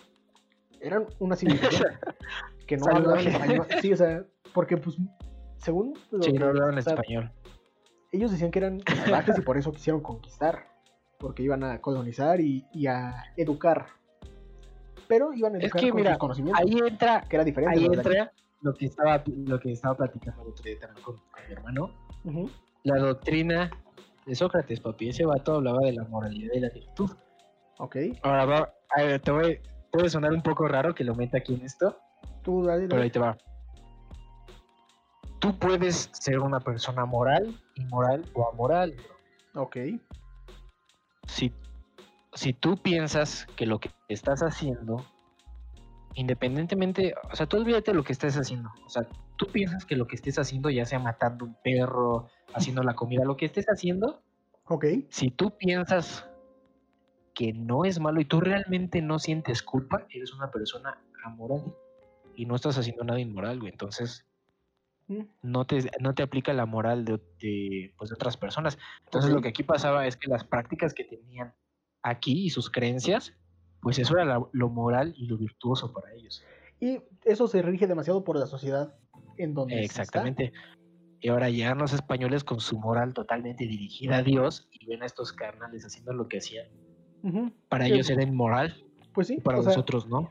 eran una civilización que no hablaban español sí o sea porque pues según lo Sí, que- no hablaban o sea, español. ellos decían que eran salvajes y por eso quisieron conquistar. Porque iban a colonizar y, y a educar. Pero iban a Es educar que, con mira, sus conocimientos, Ahí entra, que era diferente. ahí entra lo que estaba, lo que estaba platicando el otro día con, mi hermano. La doctrina de Sócrates, papi. Ese vato hablaba de la moralidad y la virtud. Ok, Ahora va, a ver, te voy, puede sonar un poco raro que lo meta aquí en esto, tú dale, pero ahí te va. Tú puedes ser una persona moral, inmoral o amoral. Ok, Si, si tú piensas que lo que estás haciendo, independientemente, o sea, tú olvídate de lo que estés haciendo. O sea, tú piensas que lo que estés haciendo, ya sea matando un perro, haciendo la comida, lo que estés haciendo, ok. si tú piensas que no es malo y tú realmente no sientes culpa, eres una persona amoral y no estás haciendo nada inmoral, güey. Entonces, Mm, no te, no te aplica la moral de, de, pues, de otras personas. Entonces, Ok. lo que aquí pasaba es que las prácticas que tenían aquí y sus creencias, pues eso era la- lo moral y lo virtuoso para ellos. Y eso se rige demasiado por la sociedad en donde está. Exactamente. Y ahora llegan los españoles con su moral totalmente dirigida a Dios y ven a estos carnales haciendo lo que hacían. Para Sí, ellos era inmoral Pues sí, para sea, nosotros no.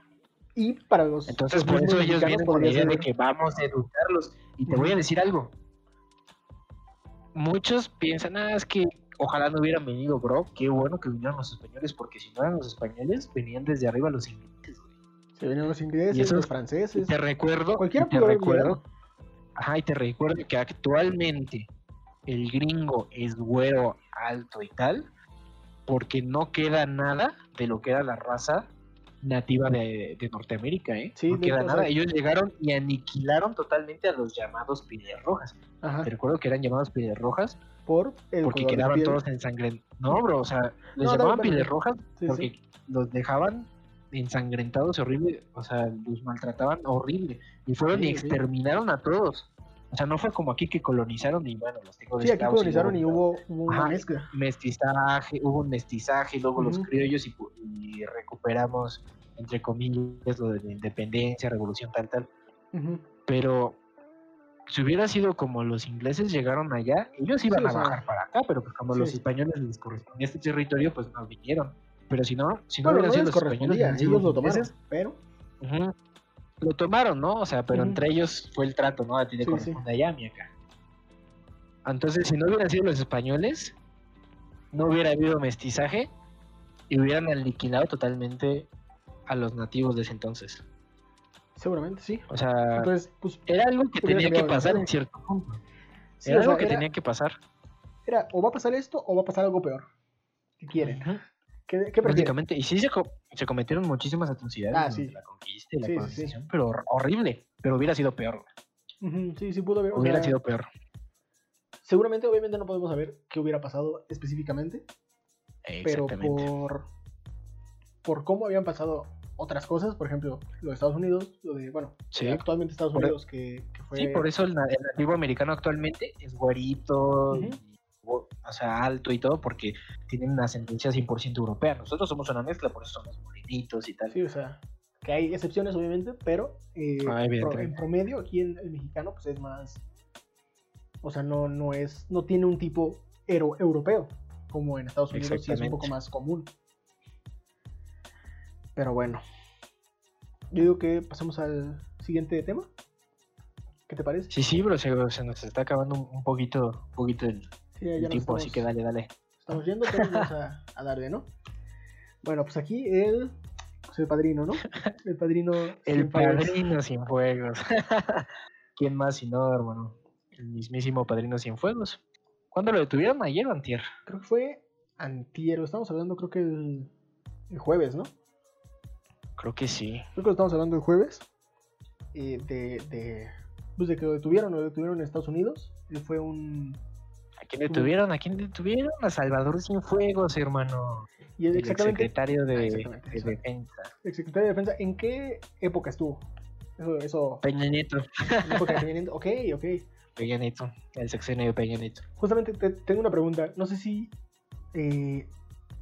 y para los Entonces, por eso ellos vienen con la idea de que vamos a educarlos. Y te voy a decir algo. Muchos piensan, ah, es que ojalá no hubieran venido, bro. Qué bueno que vinieron los españoles, porque si no eran los españoles, venían desde arriba los ingleses, güey. se venían los ingleses, Y esos- los Y franceses. te recuerdo, Cualquiera y te recuerdo, ajá, y te recuerdo que actualmente el gringo es güero, alto y tal, porque no queda nada de lo que era la raza nativa de, de Norteamérica, ¿eh? Sí, no queda nada. sea- Ellos llegaron y aniquilaron totalmente a los llamados pieles rojas. Ajá, Te recuerdo que eran llamados pieles rojas por el porque quedaban todos ensangrentados. No, bro, o sea, les No, llamaban pieles rojas Sí, porque sí. los dejaban ensangrentados horrible, o sea, los maltrataban horrible y fueron y Sí, sí. exterminaron a todos. O sea, no fue como aquí que colonizaron y bueno, los tengo de Sí, aquí colonizaron y luego hubo, hubo una Ajá. mezcla. mestizaje, hubo un mestizaje, luego los Ujú. criollos y, y recuperamos, entre comillas, lo de la independencia, revolución, tal, tal. Ujú. Pero si hubiera sido como los ingleses llegaron allá, ellos iban Sí, a sea, bajar para acá, pero pues como sí. los españoles les correspondía este territorio, pues no vinieron. Pero si no, si no Bueno, hubieran no sido los españoles, ellos lo tomaron, ingleses, pero lo tomaron, ¿no? O sea, pero entre ellos fue el trato, ¿no? A ti te Sí, corresponde allá, mí acá. Entonces, si no hubieran sido los españoles, no hubiera habido mestizaje y hubieran aniquilado totalmente a los nativos de ese entonces. Seguramente sí. O sea, Entonces, pues, era algo que tenía que pasar en cierto punto. sí, era o sea, algo que era, tenía que pasar. era o va a pasar esto o va a pasar algo peor. ¿Qué quieren? ¿Qué, qué? Prácticamente. Y sí se, co- se cometieron muchísimas atrocidades Ah, sí. la conquista y la Sí, sí, pero hor- horrible. Pero hubiera sido peor. Sí, sí pudo haber. o Hubiera sea, sido peor. Seguramente, obviamente, no podemos saber qué hubiera pasado específicamente, pero por, por cómo habían pasado otras cosas, por ejemplo, lo de Estados Unidos, lo de, bueno, Sí. actualmente Estados Por e- Unidos, que, que fue... Sí, por eso el, na- el nativo americano actualmente es güerito, bo- o sea, alto y todo, porque tienen una ascendencia 100% europea. Nosotros somos una mezcla, por eso somos morenitos y tal. Sí, o sea, que hay excepciones obviamente, pero eh, Ah, pro- en promedio aquí en el mexicano pues es más, o sea, no, no es, no tiene un tipo ero- europeo, como en Estados Unidos sí es un poco más común. Pero bueno, yo digo que pasemos al siguiente tema. ¿Qué te parece? Sí, sí, pero se, se nos está acabando un, poquito, un poquito el, Sí, el tiempo, así que dale, dale. Estamos yendo, pero vamos a, a darle, ¿no? Bueno, pues aquí el, pues el padrino, ¿no? El padrino. El sin padrino sin fuegos. ¿Quién más si no, hermano? El mismísimo padrino sin fuegos. ¿Cuándo lo detuvieron? ¿Ayer o antier? Creo que fue antier, lo estamos hablando creo que el, el jueves, ¿no? Creo que sí. Creo que estamos hablando el jueves. eh, de, de, pues de que lo detuvieron, lo detuvieron en Estados Unidos. Él fue un... ¿A quién detuvieron? ¿A quién detuvieron? A Salvador Cienfuegos, hermano. Y el, El exactamente, secretario de, Ah, exactamente, de eso. defensa. el secretario de Defensa, ¿en qué época estuvo? Eso, eso Peña Nieto. en época de Peña Nieto. Ok, ok. Peña Nieto. El sexenio de Peña Nieto. Justamente te- tengo una pregunta. No sé si eh,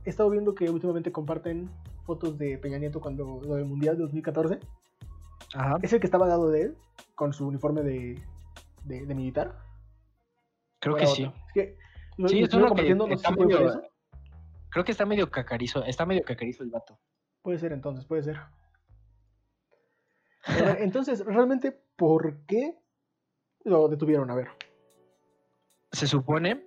he estado viendo que últimamente comparten fotos de Peña Nieto cuando lo del Mundial de 2014. Ajá. ¿Es el que estaba al lado de él con su uniforme de, de- de militar? Creo ¿O que sí. Es que Sí, es uno que compartiendo, sé si por medio- eso. Creo que está medio cacarizo. Está medio cacarizo el vato. Puede ser entonces, puede ser. Ver, entonces, realmente, ¿por qué lo detuvieron? A ver. Se supone,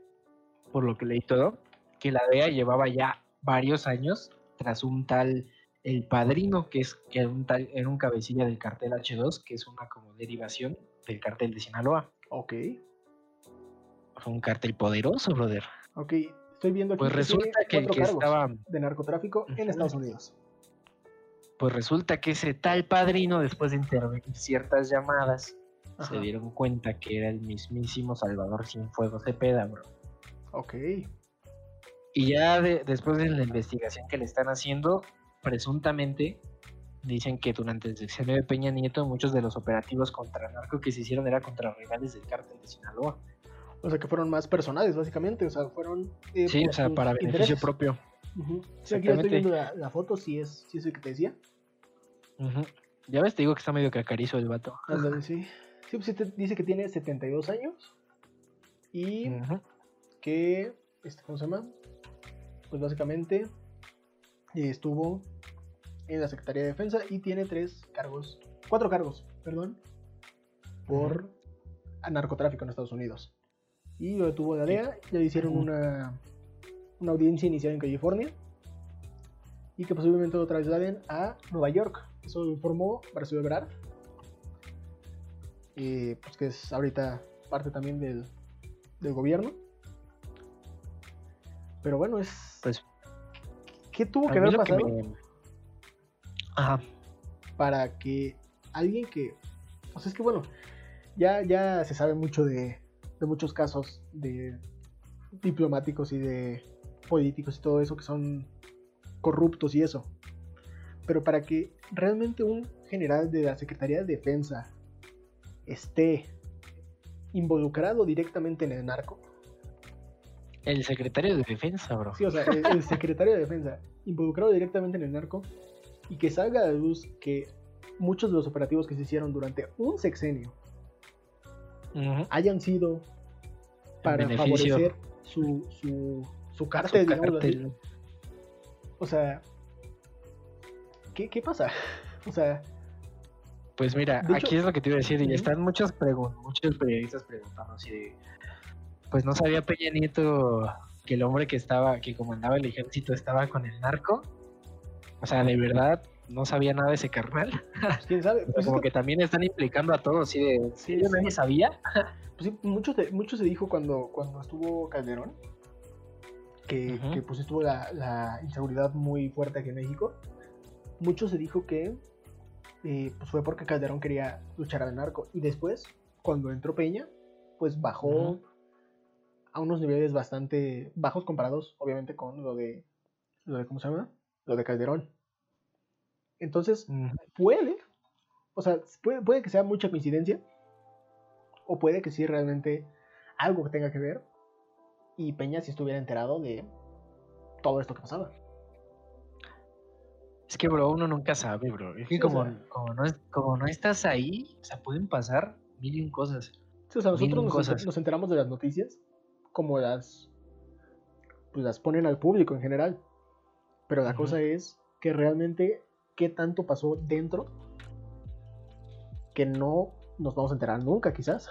por lo que leí todo, que la DEA llevaba ya varios años tras un tal El Padrino, que es que era un tal, era un cabecilla del cartel H2, que es una como derivación del cartel de Sinaloa. Ok, Fue un cartel poderoso, brother. ok. Estoy viendo aquí Pues que resulta que el que estaba, de narcotráfico en. Estados Unidos. pues resulta que ese tal padrino, después de intervenir ciertas llamadas, Ajá. se dieron cuenta que era el mismísimo Salvador Cienfuegos Cepeda, bro. Ok. Y ya de- después de la investigación que le están haciendo, presuntamente dicen que durante el sexenio de Peña Nieto muchos de los operativos contra narco que se hicieron era contra rivales del cártel de Sinaloa. O sea que fueron más personales, básicamente. O sea, fueron. eh, Sí, o sea, para beneficio intereses. propio. Ujú. Sí, aquí estoy viendo la, la foto, si es, si es el que te decía. Ya ves, te digo que está medio cacarizo el vato. Ándale, sí. Sí, pues sí te dice que tiene 72 años. Y que, este, ¿cómo se llama? Pues básicamente estuvo en la Secretaría de Defensa y tiene tres cargos, cuatro cargos, perdón, por narcotráfico en Estados Unidos. Y lo detuvo la DEA, ya le hicieron una, una audiencia inicial en California y que posiblemente lo trasladen a Nueva York. Eso lo informó Brasil Ebrard, eh, pues que es ahorita parte también del, del gobierno. Pero bueno, es. Pues ¿Qué tuvo que haber que pasado me- Ajá. para que alguien que. O sea, es que bueno, ya, ya se sabe mucho de, de muchos casos de diplomáticos y de políticos y todo eso que son corruptos y eso. Pero para que realmente un general de la Secretaría de Defensa esté involucrado directamente en el narco, El secretario de defensa, bro. Sí, o sea, el, el secretario de defensa involucrado directamente en el narco y que salga a la luz que muchos de los operativos que se hicieron durante un sexenio hayan sido para favorecer su, su, su Su cártel, así. cártel. O sea, ¿qué, qué pasa? O sea, Pues mira, aquí es lo que te iba a decir, y están muchos pregun muchos periodistas preguntando así de, pues no sabía Peña Nieto que el hombre que estaba, que comandaba el ejército estaba con el narco. O sea, de verdad, no sabía nada de ese carnal. quién sabe. Pues, es como que- que también están implicando a todos, así de, Sí, ¿sí, yo sí. nadie sabía? pues sí, mucho, te- mucho se dijo cuando, cuando estuvo Calderón, que, pues estuvo la, la inseguridad muy fuerte aquí en México. Mucho se dijo que eh, pues fue porque Calderón quería luchar al narco. Y después, cuando entró Peña, pues bajó. A unos niveles bastante bajos comparados, obviamente, con lo de, lo de ¿cómo se llama? Lo de Calderón. Entonces, puede, o sea, puede, puede que sea mucha coincidencia, o puede que sí realmente algo que tenga que ver, y Peña si estuviera enterado de todo esto que pasaba. Es que, bro, uno nunca sabe, bro. Es que Sí, o como, sea- como, no, como no estás ahí, o sea, pueden pasar mil y un cosas. Sí, o sea, nosotros nos, cosas. nos enteramos de las noticias como las pues las ponen al público en general. Pero la cosa es que realmente qué tanto pasó dentro que no nos vamos a enterar nunca, quizás.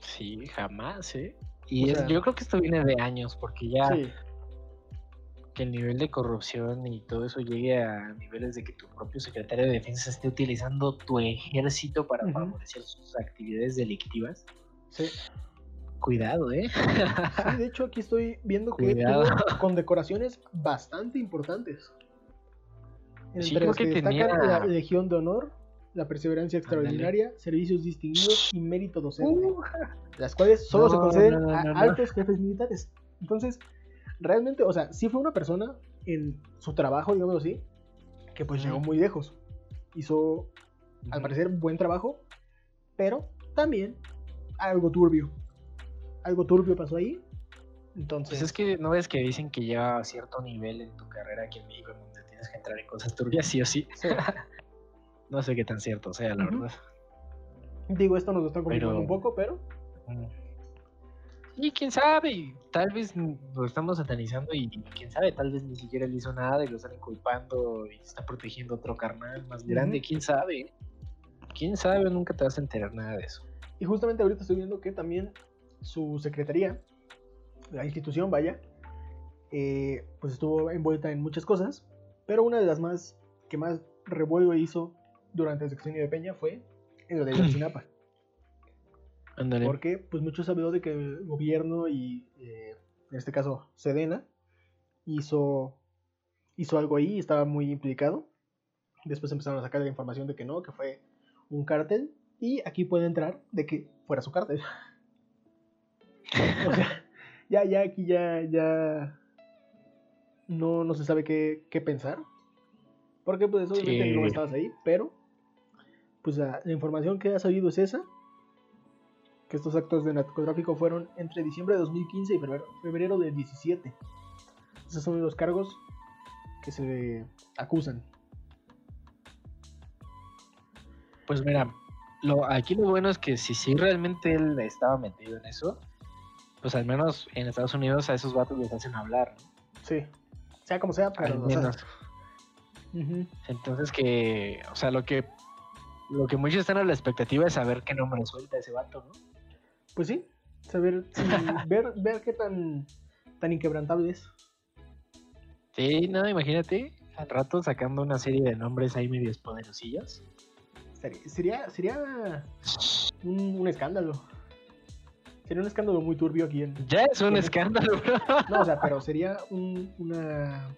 Sí, jamás, ¿eh? Y O es- sea- yo creo que esto viene de años, porque ya Sí, que el nivel de corrupción y todo eso llegue a niveles de que tu propio secretario de defensa esté utilizando tu ejército para favorecer sus actividades delictivas. sí. Cuidado, ¿eh? Sí, de hecho aquí estoy viendo que Cuidado. tuvo condecoraciones bastante importantes. Sí, Entre creo las que tenía- la Legión de Honor, la Perseverancia Extraordinaria, Servicios Distinguidos y Mérito Docente. Uh, las cuales solo se No, conceden no, no, a altos jefes militares. Entonces, realmente, o sea, sí fue una persona en su trabajo, digamos así, que pues llegó muy lejos. Hizo, al parecer, buen trabajo, pero también algo turbio. Algo turbio pasó ahí. Entonces, Pues es que no ves que dicen que lleva cierto nivel en tu carrera aquí en México en donde tienes que entrar en cosas turbias, sí o sí. sí. No sé qué tan cierto sea, la verdad. digo, esto nos lo están complicando Pero- un poco, pero Y quién sabe, tal vez lo estamos satanizando y quién sabe, tal vez ni siquiera le hizo nada y lo están inculpando y está protegiendo otro carnal más grande, quién sabe. Quién sabe, nunca te vas a enterar nada de eso. Y justamente ahorita estoy viendo que también su secretaría, la institución, vaya, eh, pues estuvo envuelta en muchas cosas, pero una de las más que más revuelo hizo durante el sexenio de Peña fue en la de Ayotzinapa, Ándale. porque pues mucho se habló de que el gobierno y eh, en este caso Sedena hizo hizo algo ahí y estaba muy implicado. Después empezaron a sacar la información de que no, que fue un cártel y aquí puede entrar de que fuera su cártel. O sea, ya, ya aquí ya, ya no, no se sabe qué, qué pensar. Porque pues obviamente Sí. no estabas ahí, pero pues la, la información que ha salido es esa. Que estos actos de narcotráfico fueron entre diciembre de 2015 y febrero, febrero del 17. Esos son los cargos que se acusan. Pues mira, lo, aquí lo bueno es que si sí realmente él estaba metido en eso, pues al menos en Estados Unidos a esos vatos les hacen hablar, ¿no? Sí. Sea como sea, pero al menos. Entonces que, o sea, lo que lo que muchos están a la expectativa es saber qué nombre suelta ese vato, ¿no? Pues sí, saber, sí, ver, ver qué tan, tan inquebrantable es. Sí, no, imagínate, al rato sacando una serie de nombres ahí medios poderosillos. Sería, sería, sería un, un escándalo. Sería un escándalo muy turbio aquí en... Ya es un escándalo, bro. No, o sea, pero sería un, una...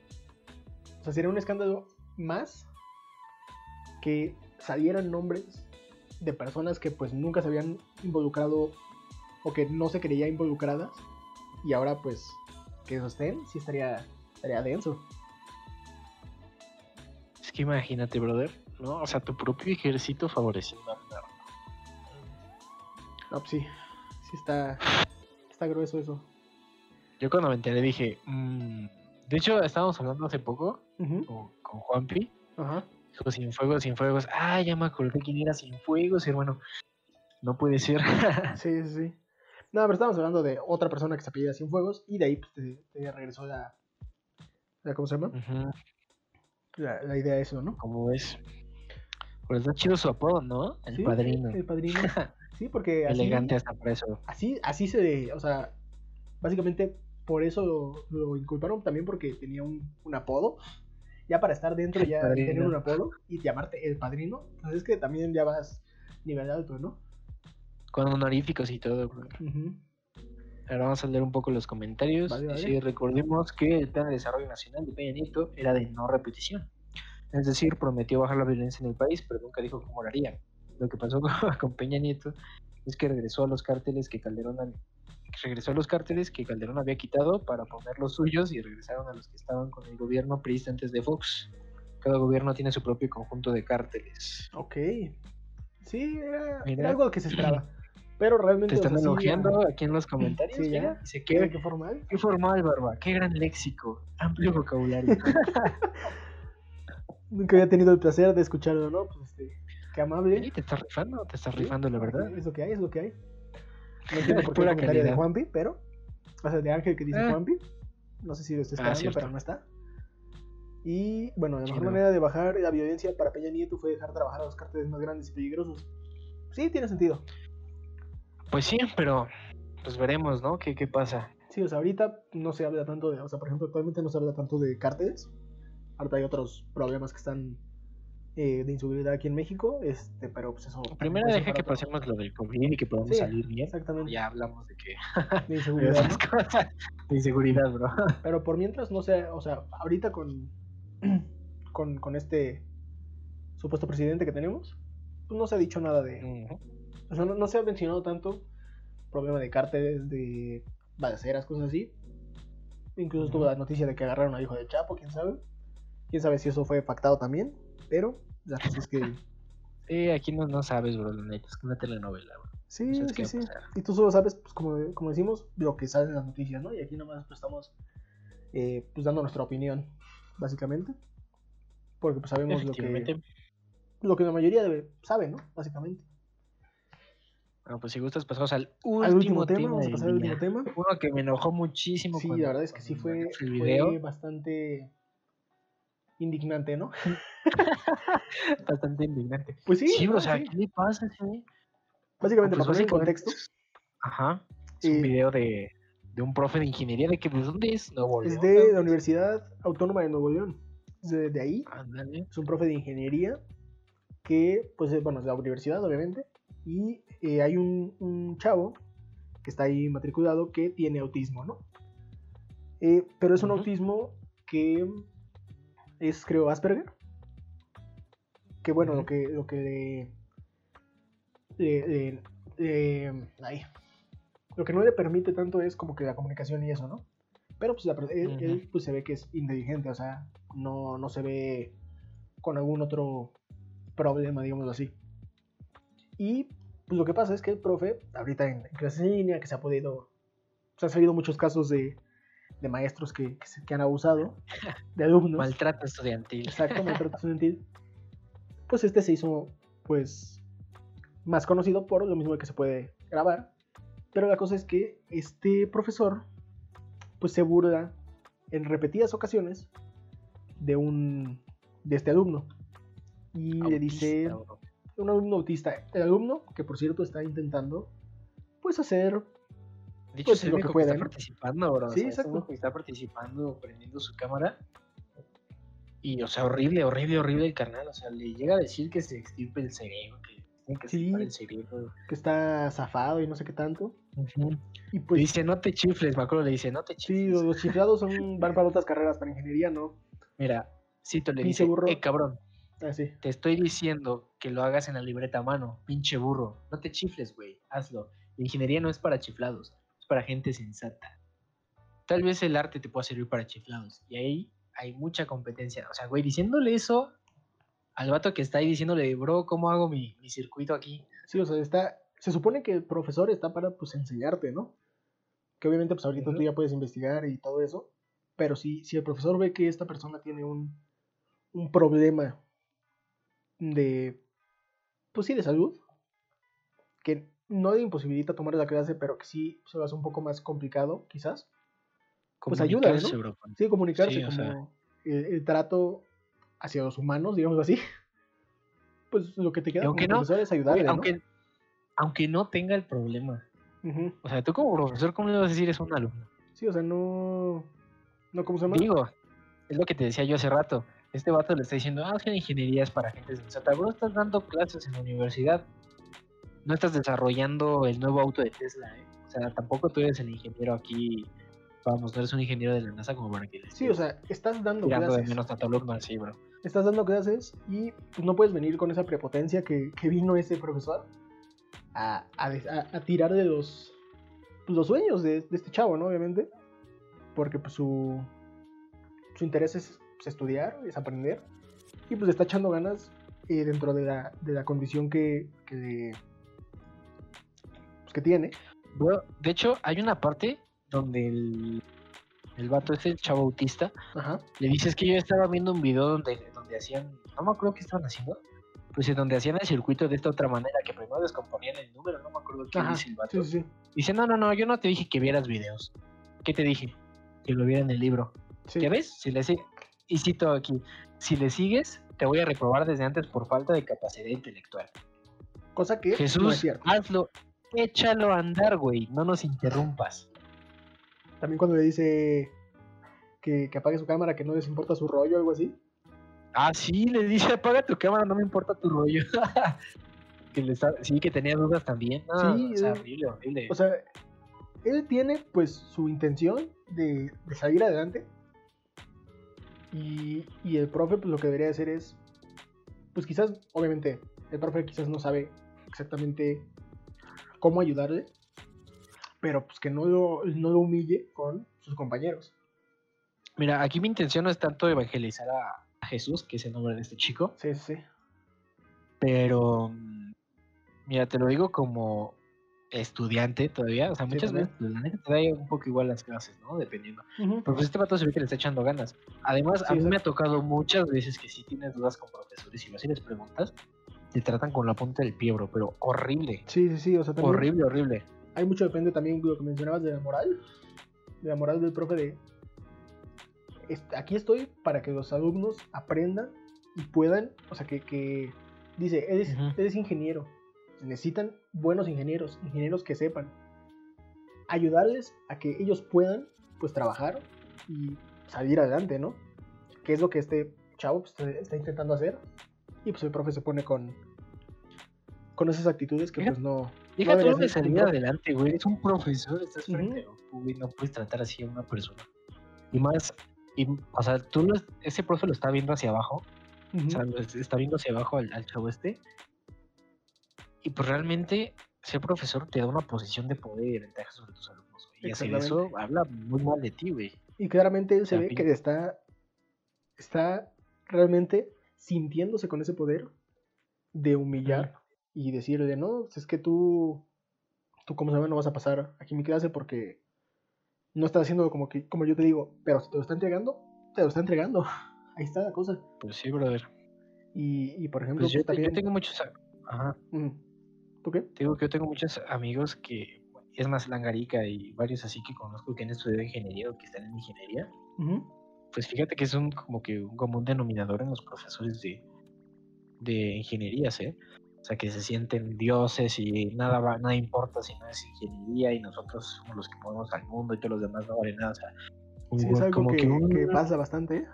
O sea, sería un escándalo más que salieran nombres de personas que pues nunca se habían involucrado o que no se creía involucradas y ahora pues que eso estén, sí estaría, estaría denso. Es que imagínate, brother, ¿no? O sea, tu propio ejército favoreciendo narco. No, pues sí, sí está, está grueso eso. Yo cuando me enteré dije, mm, de hecho estábamos hablando hace poco con, con Juanpi, Ajá. dijo sin fuegos, sin fuegos, ah, ya me acordé quién era sin fuegos, hermano. No puede ser. Sí, sí, sí. No, pero estamos hablando de otra persona que se apellida Cienfuegos y de ahí pues, te, te regresó la, la- ¿Cómo se llama? La, la idea de eso, ¿no? ¿Cómo ves? Pues está chido su apodo, ¿no? El Sí, padrino. El padrino. Sí, porque así, Elegante hasta preso. así, así se, o sea, básicamente por eso lo, lo inculparon también porque tenía un, un apodo. Ya para estar dentro ya tener un apodo y llamarte el padrino, pues es que también ya vas nivel alto, ¿no? Con honoríficos y todo, bro. Ahora vamos a leer un poco los comentarios. Vale, vale. Sí, recordemos que el plan de desarrollo nacional de Peña Nieto era de no repetición. Es decir, prometió bajar la violencia en el país, pero nunca dijo cómo lo haría. Lo que pasó con, con Peña Nieto es que regresó a los cárteles que Calderón al- regresó a los cárteles que Calderón había quitado para poner los suyos y regresaron a los que estaban con el gobierno priista antes de Fox. Cada gobierno tiene su propio conjunto de cárteles. Ok. Sí, era, Mira. era algo que se esperaba. Pero realmente. Te o están sí, elogiando aquí en los comentarios. Sí, ya. mira, Dice ¿Qué, que qué formal? qué formal, barba. Qué gran léxico. Amplio vocabulario. Nunca había tenido el placer de escucharlo, ¿no? Pues este, qué amable. Sí, te estás rifando, te estás rifando, la verdad. Es lo que hay, es lo que hay. No entiendo por qué el comentario de. Juanpi, pero. O sea, de Ángel que dice Ah. Juanpi. No sé si lo está Ah, esperando, pero no está. Y bueno, la mejor manera de bajar la violencia para Peña Nieto fue dejar trabajar a los cárteles más grandes y peligrosos. Sí, tiene sentido. Pues sí, pero pues veremos, ¿no? ¿Qué, qué pasa? Sí, o sea, ahorita no se habla tanto de. O sea, por ejemplo, actualmente no se habla tanto de cárteles. Ahorita hay otros problemas que están eh, de inseguridad aquí en México. Este, pero pues eso. Primero deja que pasemos lo del COVID y que podamos Sí, salir bien. Exactamente. Ya hablamos de que De de inseguridad. esas cosas. De inseguridad, bro. Pero por mientras, no sé, o sea, ahorita con, con, con este supuesto presidente que tenemos, pues no se ha dicho nada de... O sea, no, no se ha mencionado tanto problema de cárteles, de balaceras, cosas así. Incluso estuvo Ujú. la noticia de que agarraron al hijo de Chapo, quién sabe. Quién sabe si eso fue pactado también, pero es que... Sí, aquí no, no sabes, bro, la neta. Es que una telenovela, bro. Sí, No sabes sí, sí. Y tú solo sabes, pues como, como decimos, lo que sale en las noticias, ¿no? Y aquí nomás pues, estamos eh, pues dando nuestra opinión, básicamente. Porque pues sabemos lo que, lo que la mayoría debe, sabe, ¿no? Básicamente. Bueno, pues si gustas, pasamos al último, al último tema, vamos a pasar al último tema. Uno que me enojó muchísimo. Sí, la verdad es que sí fue, bastante indignante, ¿no? Bastante indignante. Pues sí, Sí, o sea, Sí. ¿qué le pasa, sí? básicamente Pues para poner en contexto, Ajá. Es un Eh, video de, de un profe de ingeniería de que, ¿de dónde es? Nuevo es León, de ¿no? la Universidad Autónoma de Nuevo León. Es de, de ahí, Ándale. es un profe de ingeniería que, pues, es, bueno, es de la universidad, obviamente, y eh, hay un, un chavo que está ahí matriculado que tiene autismo, ¿no? Eh, pero es un autismo que es, creo, Asperger. Que bueno, lo que, lo que le, le- le- ay, lo que no le permite tanto es como que la comunicación y eso, ¿no? Pero pues la él, él, pues se ve que es inteligente, o sea, no, no se ve con algún otro problema, digámoslo así. Y pues lo que pasa es que el profe, ahorita en, en clases en línea, que se ha podido, se han salido muchos casos de, de maestros que, que, se- que han abusado de alumnos. Maltrato estudiantil. Exacto, maltrato estudiantil. Pues este se hizo, pues, más conocido por lo mismo que se puede grabar. Pero la cosa es que este profesor, pues se burla en repetidas ocasiones de un, de este alumno. Y le dice, Autista, un alumno autista, el alumno que por cierto está intentando, pues hacer, De hecho, Pues es el único que, está participando, bro. o Sí, sea, es el exacto. único que está participando, prendiendo su cámara. Y, o sea, horrible, horrible, horrible el carnal. O sea, le llega a decir que se extirpe el cerebro, que tiene que Sí. el cerebro. que está zafado y no sé qué tanto. Y Le pues dice, no te chifles, me acuerdo, le dice, no te sí, chifles. los, los chiflados son, van para otras carreras, para ingeniería, ¿no? Mira, Cito le Pinche dice, burro. eh, cabrón, Así. te estoy diciendo que lo hagas en la libreta a mano, pinche burro. No te chifles, güey, hazlo. La ingeniería no es para chiflados, para gente sensata. Tal vez el arte te pueda servir para chiflados. Y ahí hay mucha competencia. O sea, güey, diciéndole eso al vato que está ahí diciéndole, bro, ¿cómo hago mi, mi circuito aquí? Sí, o sea, está. Se supone que el profesor está para pues enseñarte, ¿no? Que obviamente pues ahorita tú Ujú. ya puedes investigar y todo eso. Pero si, si el profesor ve que esta persona tiene un, un problema de. Pues sí, de salud. Que no le imposibilita tomar la clase, pero que sí se lo hace un poco más complicado, quizás. Pues ayuda, Comunicarse, ¿no? bro, con- Sí, comunicarse Sí, como sea. el, el trato hacia los humanos, digamos así. Pues lo que te queda aunque como no, profesor es ayudarle, ¿no? aunque, aunque no tenga el problema. O sea, tú como profesor, ¿cómo le vas a decir eso a un alumno? Sí, o sea, no. No, ¿cómo se llama? Digo, es lo que te decía yo hace rato. Este vato le está diciendo, ah, es que la ingeniería es para gente sensata. Bro, estás dando clases en la universidad. No estás desarrollando el nuevo auto de Tesla, ¿eh? O sea, tampoco tú eres el ingeniero aquí. Vamos, no eres un ingeniero de la NASA como para que Sí, o sea, estás dando tirando de clases. menos tu alumno así, bro. Estás dando clases y pues, no puedes venir con esa prepotencia que, que vino ese profesor a, a, tirar de los, pues, los sueños de, de este chavo, ¿no? Obviamente. Porque pues, su, su interés es pues, estudiar, es aprender. Y pues está echando ganas eh, dentro de la, de la condición que, que le, que tiene. Bro, de hecho, hay una parte donde el, el vato este, el chavo autista, Ajá. le dices que yo estaba viendo un video donde, donde hacían, no me acuerdo qué estaban haciendo, pues en donde hacían el circuito de esta otra manera, que primero descomponían el número, no me acuerdo qué Ajá. dice el vato. Sí. Dice, no, no, no, yo no te dije que vieras videos. ¿Qué te dije? Que lo viera en el libro. Sí. ¿Ya ves? Si le y cito aquí, si le sigues, te voy a reprobar desde antes por falta de capacidad intelectual. Cosa que no es Jesús, cierto. hazlo, échalo a andar, güey, no nos interrumpas. También cuando le dice que, que apague su cámara, que no les importa su rollo algo así. Ah, sí, le dice, apaga tu cámara, no me importa tu rollo. que le está- sí, que tenía dudas también. No, Sí, o sea, eh, horrible, horrible. O sea, él tiene pues su intención de, de salir adelante. Y, y el profe pues lo que debería hacer es, pues quizás, obviamente, el profe quizás no sabe exactamente cómo ayudarle, pero pues que no lo, no lo humille con sus compañeros. Mira, aquí mi intención no es tanto evangelizar a Jesús, que es el nombre de este chico, Sí, sí, sí. pero mira, te lo digo como estudiante todavía, o sea, Sí, muchas veces la neta te da un poco igual las clases, ¿no? Dependiendo. Ujú. Pero pues este vato se ve que le está echando ganas. Además, Sí, a mí me ha tocado muchas veces que si tienes dudas con profesores y y les preguntas, te tratan con la punta del pie, bro, pero horrible. Sí, sí, sí. O sea, también Horrible, horrible. hay mucho depende también de lo que mencionabas de la moral. De la moral del profe de... "Est- Aquí estoy para que los alumnos aprendan y puedan, o sea, que, que dice, eres, eres ingeniero, necesitan buenos ingenieros, ingenieros que sepan ayudarles a que ellos puedan, pues, trabajar y salir adelante, ¿no? Que es lo que este chavo pues, está intentando hacer. Y pues el profe se pone con, con esas actitudes que pues no... Deja debería todo de salir adelante, güey. Es un profesor, estás frente a un público, no puedes tratar así a una persona. Y más, y, o sea, tú, lo- ese profe lo está viendo hacia abajo, o sea, está viendo hacia abajo al, al chavo este. Y pues realmente, ser profesor te da una posición de poder y ventaja sobre tus alumnos, güey. Y hacer eso habla muy mal de ti, güey. Y claramente él se ve que está, está realmente sintiéndose con ese poder de humillar y decirle, no, pues es que tú, tú como se llama, no vas a pasar aquí mi clase porque no estás haciendo como, que, como yo te digo, pero si te lo está entregando, te lo está entregando. Ahí está la cosa. Pues sí, brother. Y, y por ejemplo, Pues yo, pues, también... tengo muchos. Ajá. Ujú. ¿Tú qué? Te digo que yo tengo muchos amigos que, es más, Langarica y varios así que conozco que han estudiado ingeniería o que están en ingeniería. Ujú. Pues fíjate que es un como que un común denominador en los profesores de, de ingenierías, ¿eh? O sea, que se sienten dioses y nada va, nada importa si no es ingeniería y nosotros somos los que movemos al mundo y todos los demás no valen nada. O sea, Sí, es algo como que, un- que pasa bastante.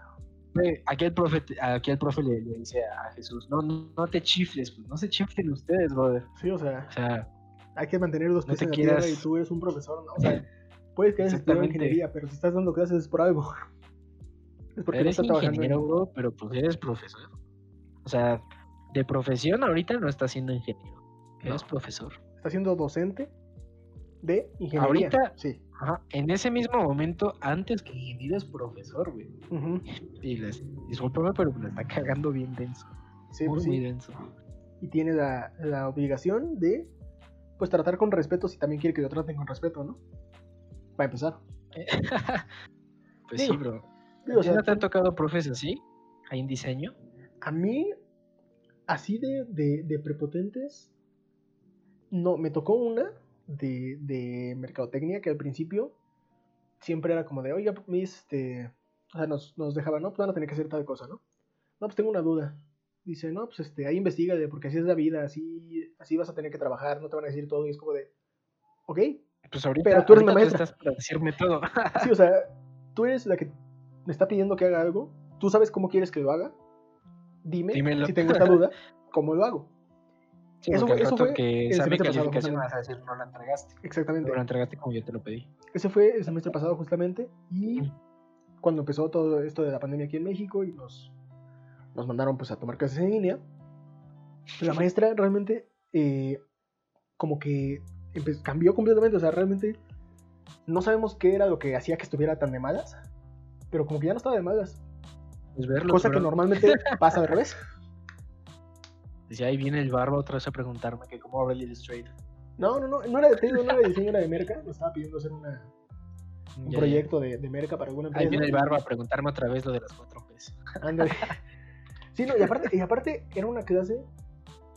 ¿eh? Aquí el profe, aquí el profe le, le dice a Jesús, no, no, no te chifles, pues no se chiflen ustedes, brother. Sí, o sea, O sea, hay que mantener los No pies te en la tierra y quieras- tú eres un profesor, ¿no? O sea, puedes que hayas estudiado ingeniería, pero si estás dando clases es por algo. Porque no eres trabajando ingeniero, en... pero pues eres profesor. O sea, de profesión ahorita no estás siendo ingeniero, eres No. profesor. Estás siendo docente de ingeniería. Ahorita- Sí. Ajá, en ese mismo momento, antes que ingeniero es profesor, güey. Ujú. Y les, discúlpame, pero me la está cagando bien denso. Sí, muy, pues muy sí. denso. Y tiene la, la obligación de pues tratar con respeto si también quiere que lo traten con respeto, ¿no? Para empezar. pues Digo, sí, bro. Digo, o ¿A ti sea, ¿No te han tocado profes así? ¿Hay en diseño? A mí, así de, de, de prepotentes, no, me tocó una de, de mercadotecnia que al principio siempre era como de, oiga, mis, este, o sea, nos, nos dejaban, no, pues van a tener que hacer tal cosa, ¿no? No, pues tengo una duda. Dice, no, pues este, ahí investigale, porque así es la vida, así, así vas a tener que trabajar, no te van a decir todo, y es como de, ok, Pues ahorita, Pero tú eres la ahorita maestra. estás para decirme todo. sí, o sea, tú eres la que me está pidiendo que haga algo, tú sabes cómo quieres que lo haga, dime Dímelo. si tengo esta duda, ¿cómo lo hago? Sí, Eso fue- eso fue que el semestre pasado, calificación me justamente. vas a decir no la entregaste. Exactamente. No la entregaste como yo te lo pedí. Ese fue el semestre pasado justamente y Mm. cuando empezó todo esto de la pandemia aquí en México y nos, nos mandaron pues a tomar clases en línea, la maestra realmente eh, como que cambió completamente, o sea, realmente no sabemos qué era lo que hacía que estuviera tan de malas, pero como que ya no estaba de malas, Pues verlo. cosa que normalmente pasa al revés. Decía, ahí viene el barba otra vez a preguntarme que cómo abre el Illustrator. No, no, no, no era de, digo, no era de diseño, era de merca. Nos estaba pidiendo hacer una, un proyecto de, de merca para alguna empresa. Ahí viene el barba a preguntarme otra vez lo de las cuatro P's. Ándale. Sí, no, y aparte, y aparte era una clase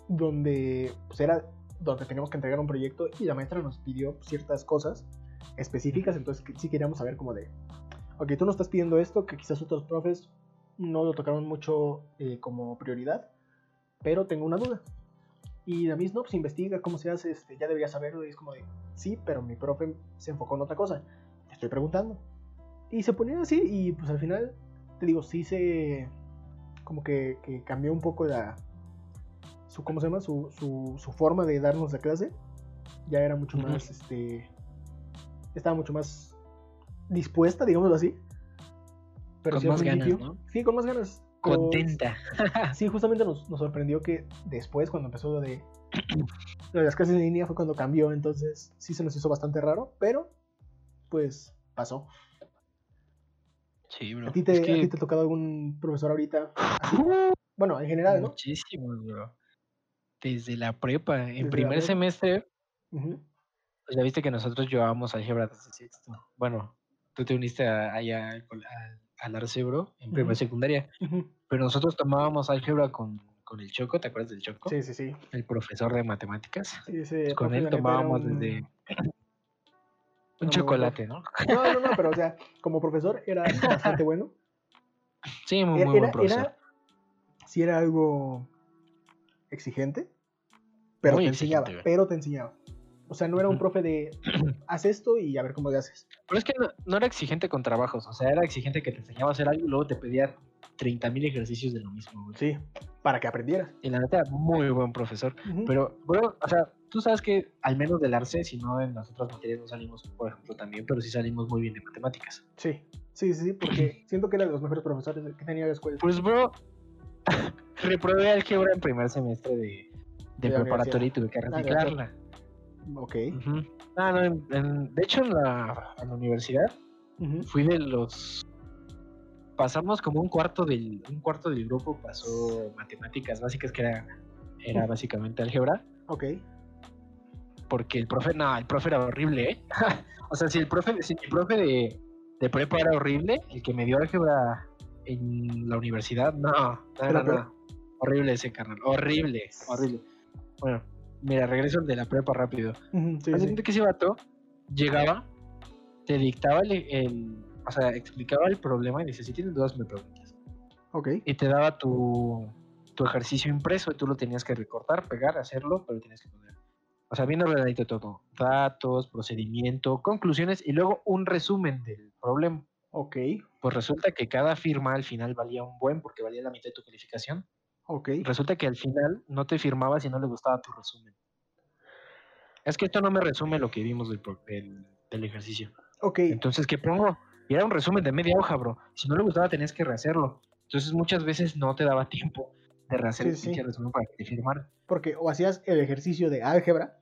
donde pues era donde teníamos que entregar un proyecto y la maestra nos pidió ciertas cosas específicas, entonces sí queríamos saber como de, ok, tú nos estás pidiendo esto, que quizás otros profes no lo tocaron mucho eh, como prioridad, pero tengo una duda. Y la misma, pues investiga cómo se hace, este, ya debería saberlo, y es como de, sí, pero mi profe se enfocó en otra cosa, te estoy preguntando. Y se ponía así, y pues al final, te digo, sí se, como que, que cambió un poco la, su, ¿cómo se llama? Su, su, su forma de darnos la clase. Ya era mucho más, este, estaba mucho más dispuesta, digámoslo así. Pero Con sí, más ganas. Sí, con más ganas. Pero Contenta. Sí, justamente nos, nos sorprendió que después, cuando empezó lo de, lo de las clases en línea, fue cuando cambió. Entonces, sí se nos hizo bastante raro, pero pues pasó. Sí, bro. ¿A ti te, Es a que- ti te ha tocado algún profesor ahorita? Bueno, en general, ¿no? Muchísimos, bro. Desde la prepa. En Desde primer semestre, pues ya viste que nosotros llevábamos álgebra desde sexto. Bueno, tú te uniste a- allá al, col- al, al Arce, bro, en primera Ujú. secundaria. Pero nosotros tomábamos álgebra con, con el Choco, ¿te acuerdas del Choco? Sí, sí, sí. El profesor de matemáticas. Sí, ese Pues con él tomábamos un- desde un chocolate, ¿no? No, no, no, pero o sea, como profesor era bastante bueno. Sí, muy, Era, muy buen profesor. era- sí era algo exigente, pero Muy te enseñaba, pero te enseñaba. O sea, no era un profe de haz esto y a ver cómo le haces. Pero es que no, no era exigente con trabajos, o sea, era exigente que te enseñaba a hacer algo y luego te pedía 30.000 ejercicios de lo mismo, güey. Sí, para que aprendieras. Y la neta, muy buen profesor. Pero, bueno, o sea, tú sabes que al menos del ARCE, si no en las otras materias no salimos, por ejemplo, también, pero sí salimos muy bien de matemáticas. Sí, sí, sí, sí, porque siento que era de los mejores profesores que tenía la escuela. Pues, bro, reprobé álgebra en primer semestre de, de De preparatoria y tuve que Ah, reciclarla. Ok. Ujú. Ah, no, en- en- de hecho, en la, en la universidad Ujú. fui de los. Pasamos como un cuarto del, un cuarto del grupo, pasó matemáticas básicas, que era, era básicamente álgebra. Ok. porque el profe, no, el profe era horrible, ¿eh? o sea, si el profe, si mi profe de, de prepa era horrible, el que me dio álgebra en la universidad, no, no, ¿Era no. horrible ese carnal, horrible, horrible. Bueno, mira, regreso al de la prepa rápido. Sí, Haz de sí. que ese vato llegaba, te dictaba el, el- o sea, explicaba el problema y dice, si tienes dudas me preguntas. Ok. Y te daba tu, tu ejercicio impreso y tú lo tenías que recortar, pegar, hacerlo, pero tenías que poner. O sea, bien ordenadito todo. Datos, procedimiento, conclusiones y luego un resumen del problema. Ok. Pues resulta que cada firma al final valía un buen porque valía la mitad de tu calificación. Ok. Resulta que al final no te firmaba si no le gustaba tu resumen. Es que esto no me resume lo que vimos del, del, del ejercicio. Ok. Entonces, ¿qué pongo? Y era un resumen de media hoja, bro. Si no le gustaba, tenías que rehacerlo. Entonces, muchas veces no te daba tiempo de rehacer Sí, el sí. resumen para que te firmaran. Porque o hacías el ejercicio de álgebra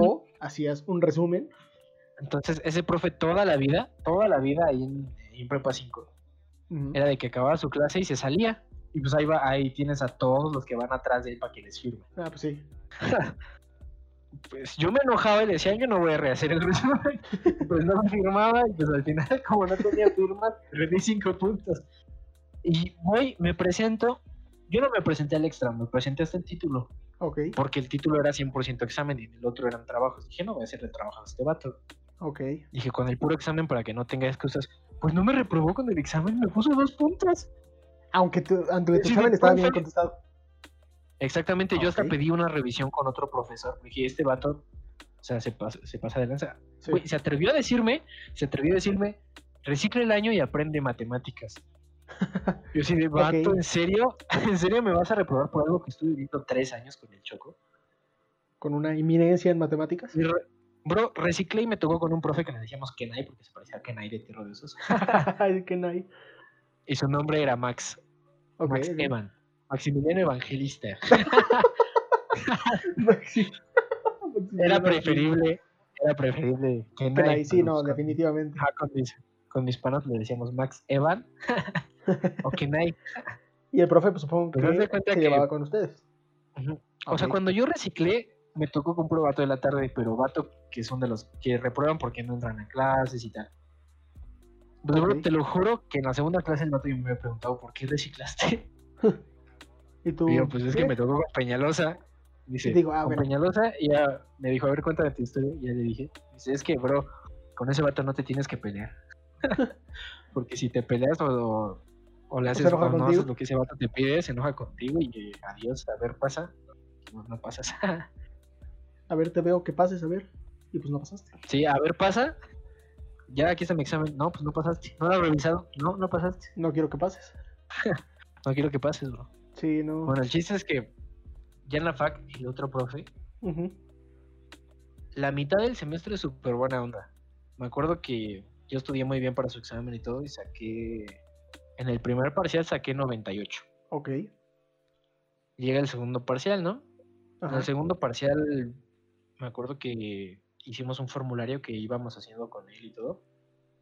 o hacías un resumen. Entonces, ese profe toda la vida, toda la vida ahí en, en Prepa 5, Ujú. era de que acababa su clase y se salía. Y pues ahí va, ahí tienes a todos los que van atrás de él para que les firme. Ah, pues sí. Pues yo me enojaba y le decía, yo no voy a rehacer el resumen. pues no me firmaba y pues al final, como no tenía firmas, perdí cinco puntos. Y voy, me presento. Yo no me presenté al extra, me presenté hasta el título. Ok. Porque el título era 100% examen y el otro eran trabajos. Dije, no voy a hacerle trabajo a este vato. Ok. Dije, con el puro examen para que no tenga excusas. Pues no me reprobó con el examen, me puso dos puntos. Aunque tu, aunque tu Sí, examen estaba bien contestado. Exactamente, yo hasta pedí una revisión con otro profesor. Dije, este vato, o sea, se pasa, se pasa de lanza. Sí. Se atrevió a decirme, se atrevió a decirme, recicla el año y aprende matemáticas. Yo sí de vato. ¿en serio? ¿En serio me vas a reprobar por algo que estuve viviendo tres años con el Choco? Con una inminencia en matemáticas. Y re- bro, reciclé y me tocó con un profe que le decíamos Kenai, porque se parecía a Kenai de Tierra de Osos. Hay. Y su nombre era Max, Max. Evan, Maximiliano Evangelista. Era preferible, era preferible. Pero ahí sí, no, con- definitivamente. Con mis, con mis panos le decíamos Max Evan o Kenai. Y el profe, pues supongo que Pues cuenta se que- llevaba con ustedes. O sea, cuando yo reciclé, me tocó con puro vato de la tarde, pero vato que son de los que reprueban porque no entran a clases y tal. Pues, bro, te lo juro que en la segunda clase el vato me había preguntado por qué reciclaste. Y tú. Y yo, pues es que me tocó con Peñalosa. Dice, Y digo, ah, con bueno. Peñalosa, y ya me dijo, a ver, cuéntame tu historia. Y ya le dije, dice, es que, bro, con ese vato no te tienes que pelear. Porque si te peleas o, o le ¿O se haces, o no haces lo que ese vato te pide, se enoja contigo y eh, adiós, a ver, pasa. No, no pasas. A ver, te veo que pases, a ver. Y pues no pasaste. sí, a ver, pasa. Ya aquí está mi examen. No, pues no pasaste. No lo he revisado. No, no pasaste. No quiero que pases. No quiero que pases, bro. Sí, no. Bueno, el chiste es que ya en la fac, el otro profe, la mitad del semestre es súper buena onda. Me acuerdo que yo estudié muy bien para su examen y todo y saqué... En el primer parcial saqué 98. Ok. Llega el segundo parcial, ¿no? En el segundo parcial me acuerdo que hicimos un formulario que íbamos haciendo con él y todo.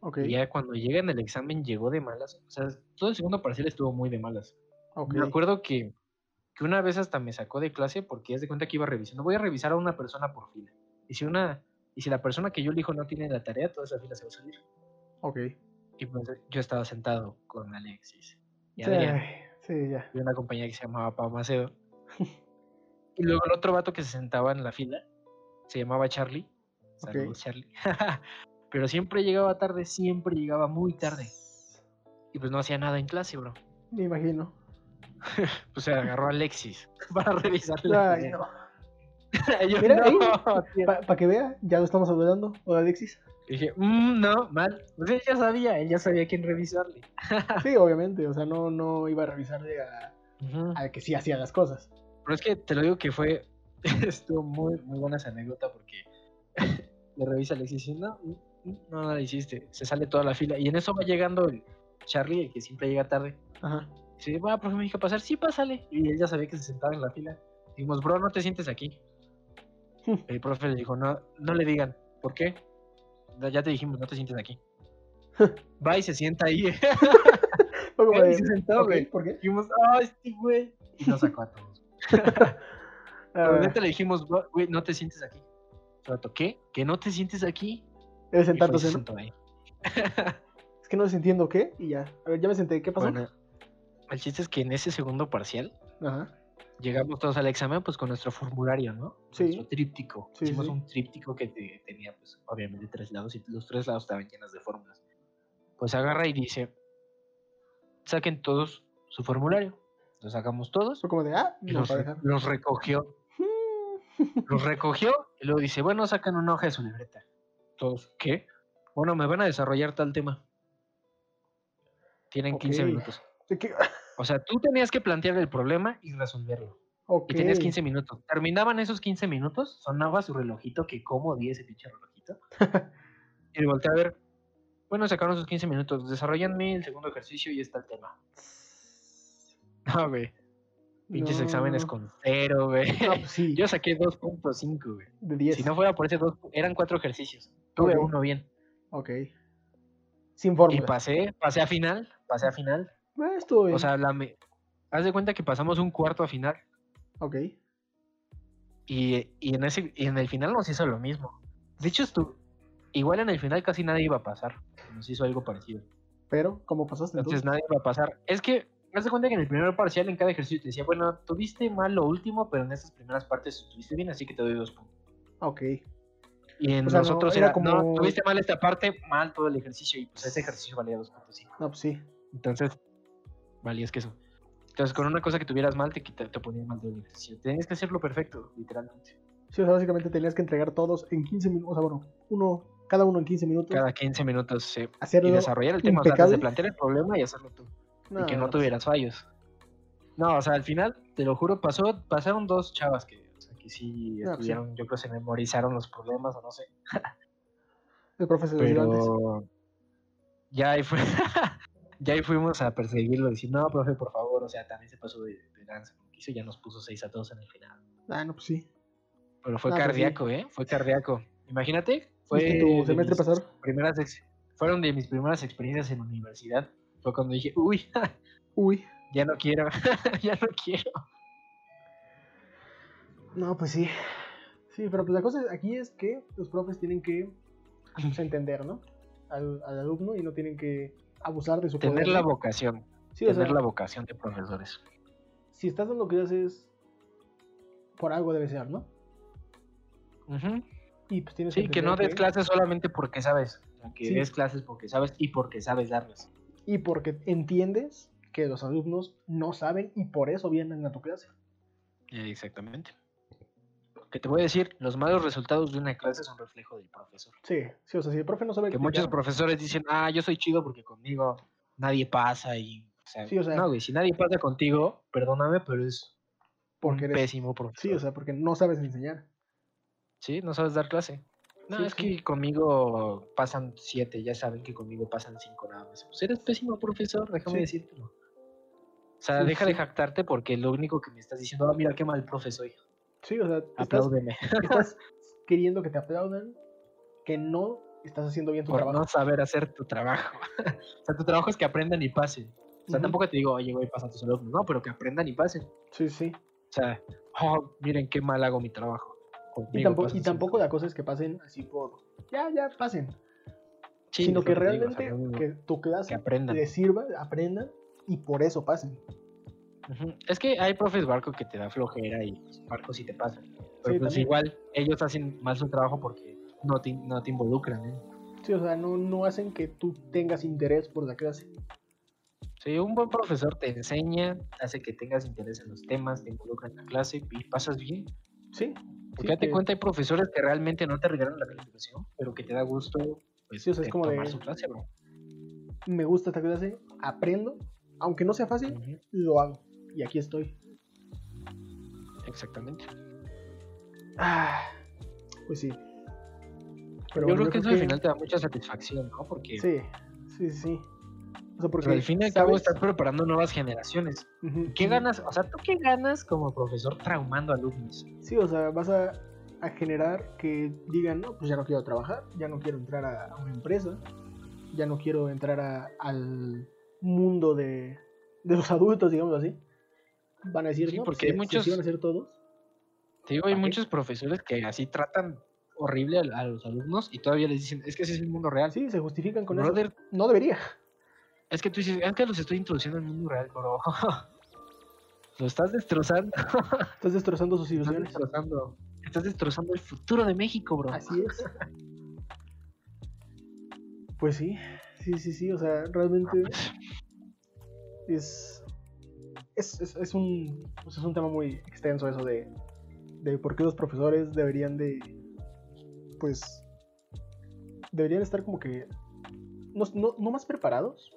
Ok. Y ya cuando llega en el examen llegó de malas. O sea, todo el segundo parcial estuvo muy de malas. Ok. Me acuerdo que, que una vez hasta me sacó de clase porque es de cuenta que iba revisando. Voy a revisar a una persona por fila. Y si una y si la persona que yo elijo no tiene la tarea, toda esa fila se va a salir. Ok. Y pues yo estaba sentado con Alexis y Sí, Adrián sí, ya. y una compañía que se llamaba Pau Macedo. y luego el otro vato que se sentaba en la fila se llamaba Charlie. Saludos, Charlie. Pero siempre llegaba tarde, siempre llegaba muy tarde. Y pues no hacía nada en clase, bro. Me imagino. Pues se agarró a Alexis para revisarle la Ay, tarea. no. Yo, Mira, ahí, no, tío. Para que vea, ya lo estamos saludando. Hola, Alexis. Dije, "Mm, no, mal. Pues él ya sabía, él ya sabía quién revisarle. Sí, obviamente. O sea, no, no iba a revisarle a, a que sí hacía las cosas. Pero es que te lo digo que fue, estuvo muy, muy buena esa anécdota porque le revisa y dice, no, no, no la hiciste. Se sale toda la fila. Y en eso va llegando el Charlie, el que siempre llega tarde. Ajá. Dice, va, profe, me dijo pasar. Sí, pásale. Y él ya sabía que se sentaba en la fila. Dijimos, bro, no te sientes aquí. El profe le dijo, no, no le digan. ¿Por qué? "No, Ya te dijimos, no te sientes aquí. Va y se sienta ahí. Como y se sentó, ok, güey. ¿Por qué? Dijimos, ah, este güey. Y nos sacó a todos. Pero Ah, neta le dijimos, "Bro, güey, no te sientes aquí. El vato, ¿qué? ¿Que no te sientes aquí? debe Y fue y sentándose, se ¿no? sentó ahí. Es que no les entiendo qué. Y ya. A ver, ya me senté. ¿Qué pasó? Bueno, el chiste es que en ese segundo parcial Ajá. llegamos todos al examen pues con nuestro formulario, ¿no? Sí. Nuestro tríptico. Sí, Hicimos sí. un tríptico que te- tenía pues obviamente tres lados y los tres lados estaban llenos de fórmulas. Pues agarra y dice, saquen todos su formulario. Lo sacamos todos Fue como de, ah, y los recogió. Los recogió y luego dice, bueno, sacan una hoja de su libreta. Todos, ¿qué? Bueno, me van a desarrollar tal tema. Tienen 15 Ok. minutos. De que- O sea, tú tenías que plantear el problema y resolverlo. Y tenías 15 minutos. Terminaban esos 15 minutos, sonaba su relojito, que cómo di ese pinche relojito. y volteé a ver. Bueno, sacaron sus 15 minutos. Desarrollanme el segundo ejercicio y está el tema. No, güey. Pinches No. exámenes con cero, güey. No, pues sí. Yo saqué 2.5, güey. de 10. Si no fuera por ese dos, eran cuatro ejercicios. Tuve uno bien. Ok. Sin Y fórmula. pasé, pasé a final, pasé a final. Eh, estuvo bien. O sea, la me... haz de cuenta que pasamos un cuarto a final. ok. Y, y en ese, y en el final nos hizo lo mismo. De hecho, estu- igual en el final casi nadie iba a pasar. Nos hizo algo parecido. Pero, ¿cómo pasaste Entonces entonces? nadie iba a pasar. Es que, haz de cuenta que en el primer parcial, en cada ejercicio te decía, bueno, tuviste mal lo último, pero en estas primeras partes estuviste bien, así que te doy dos puntos. Ok. Y en O sea, no, nosotros era no, como- tuviste mal esta parte, mal todo el ejercicio, y pues ese ejercicio valía 2.5. No, pues sí. Entonces, valías que eso. Entonces, con una cosa que tuvieras mal, te, quita- te ponías mal todo el ejercicio. Tenías que hacerlo perfecto, literalmente. Sí, o sea, básicamente tenías que entregar todos en 15 minutos. O sea, bueno, uno, cada uno en 15 minutos. Cada 15 minutos, sí. hacerlo Y desarrollar el tema, o sea, desde plantear el problema y hacerlo tú. Y que no pues, tuvieras fallos. No, o sea, al final, te lo juro, pasó, pasaron dos chavas que, o sea, que sí pues sí. estuvieron, yo creo se memorizaron los problemas o no sé. El profe se. Pero ya ahí, fue, ya ahí fuimos a perseguirlo, decir, no, profe, por favor, o sea, también se pasó de, de lanza, como quiso, ya nos puso 6 a 2 en el final. Ah, no, pues sí. Pero fue Ah, pues sí. cardíaco, ¿eh? Fue cardíaco. Imagínate, fue ¿Viste tu semestre pasado? primeras ex- fueron de mis primeras experiencias en universidad. Fue cuando dije, uy, Uy. ya no quiero, ya no quiero. No, pues sí. Sí, pero pues la cosa aquí es que los profes tienen que pues, entender, ¿no? Al, al alumno y no tienen que abusar de su Tener poder, la vocación. Sí, o tener sea, la vocación de profesores. si estás dando clases, por algo debe ser, ¿no? Y pues tienes Sí, que no des clases solamente porque sabes. que Sí. des clases porque sabes y porque sabes darlas. Y porque entiendes que los alumnos no saben y por eso vienen a tu clase. Exactamente. Que te voy a decir, los malos resultados de una clase son reflejo del profesor. Sí, sí, o sea, si el profe no sabe Que muchos profesores dicen, ah, yo soy chido porque conmigo nadie pasa y... O sea, Sí, o sea- no, güey, si nadie pasa contigo, perdóname, pero es porque un eres- pésimo profesor. Sí, o sea, porque no sabes enseñar. Sí, no sabes dar clase. No, Sí, es que conmigo pasan siete, ya saben que conmigo pasan cinco nada más. Pues eres pésimo profesor, déjame Sí. decírtelo. O sea, Sí, deja de jactarte porque lo único que me estás diciendo, ah, mira qué mal profe soy. Sí, o sea, Apláudeme. estás queriendo que te aplaudan, que no estás haciendo bien tu por trabajo. no saber hacer tu trabajo. o sea, tu trabajo es que aprendan y pasen. O sea, tampoco te digo, oye, güey, pasa tus alumnos. No, pero que aprendan y pasen. O Sí, sí. sea, oh, miren qué mal hago mi trabajo. Y, tampoco, y tampoco la cosa es que pasen así por. Ya, ya, pasen. Sí, sino que lo te digo, o sea, realmente que tu que clase aprendan. les sirva, aprendan y por eso pasen. Es que hay profes barco que te da flojera y pues, barco sí te pasa. Pero Sí, pues también. igual ellos hacen mal su trabajo porque no te, no te involucran. ¿eh? Sí, o sea, no, no hacen que tú tengas interés por la clase. Sí, un buen profesor te enseña, hace que tengas interés en los temas, te involucra en la clase y pasas bien. Sí. Porque date cuenta, hay profesores que realmente no te regalan la calificación, pero que te da gusto pues, Sí, o sea, es de como de- tomar su clase, bro. Me gusta esta clase, aprendo, aunque no sea fácil, lo hago. Y aquí estoy. Exactamente. Ah, pues sí. Pero yo bueno, creo que eso al final te da mucha satisfacción, ¿no? Porque Sí, sí, sí. O sea, porque pues, al fin y al cabo estás preparando nuevas generaciones. ¿Qué ganas? O sea, ¿tú qué ganas como profesor traumando alumnos? Sí, o sea, vas a, a generar que digan, no, pues ya no quiero trabajar, ya no quiero entrar a, a una empresa, ya no quiero entrar a- al mundo de, de los adultos, digamos así. Van a decir, Sí, no, porque pues, hay se- muchos- se iban a hacer todos. Te digo, hay muchos profesores que así tratan horrible a, a los alumnos y todavía les dicen, es que ese es el mundo real. Sí, se justifican con Brother, eso. No debería. Es que tú dices, es que los estoy introduciendo al mundo real, bro. Lo estás destrozando. Estás destrozando sus Estás ilusiones. destrozando. Estás destrozando el futuro de México, bro. Así es. Pues sí, sí, sí, sí. O sea, realmente es, es, es, es un, pues es un tema muy extenso eso de, de por qué los profesores deberían de, pues, deberían estar como que, no, no, no más preparados,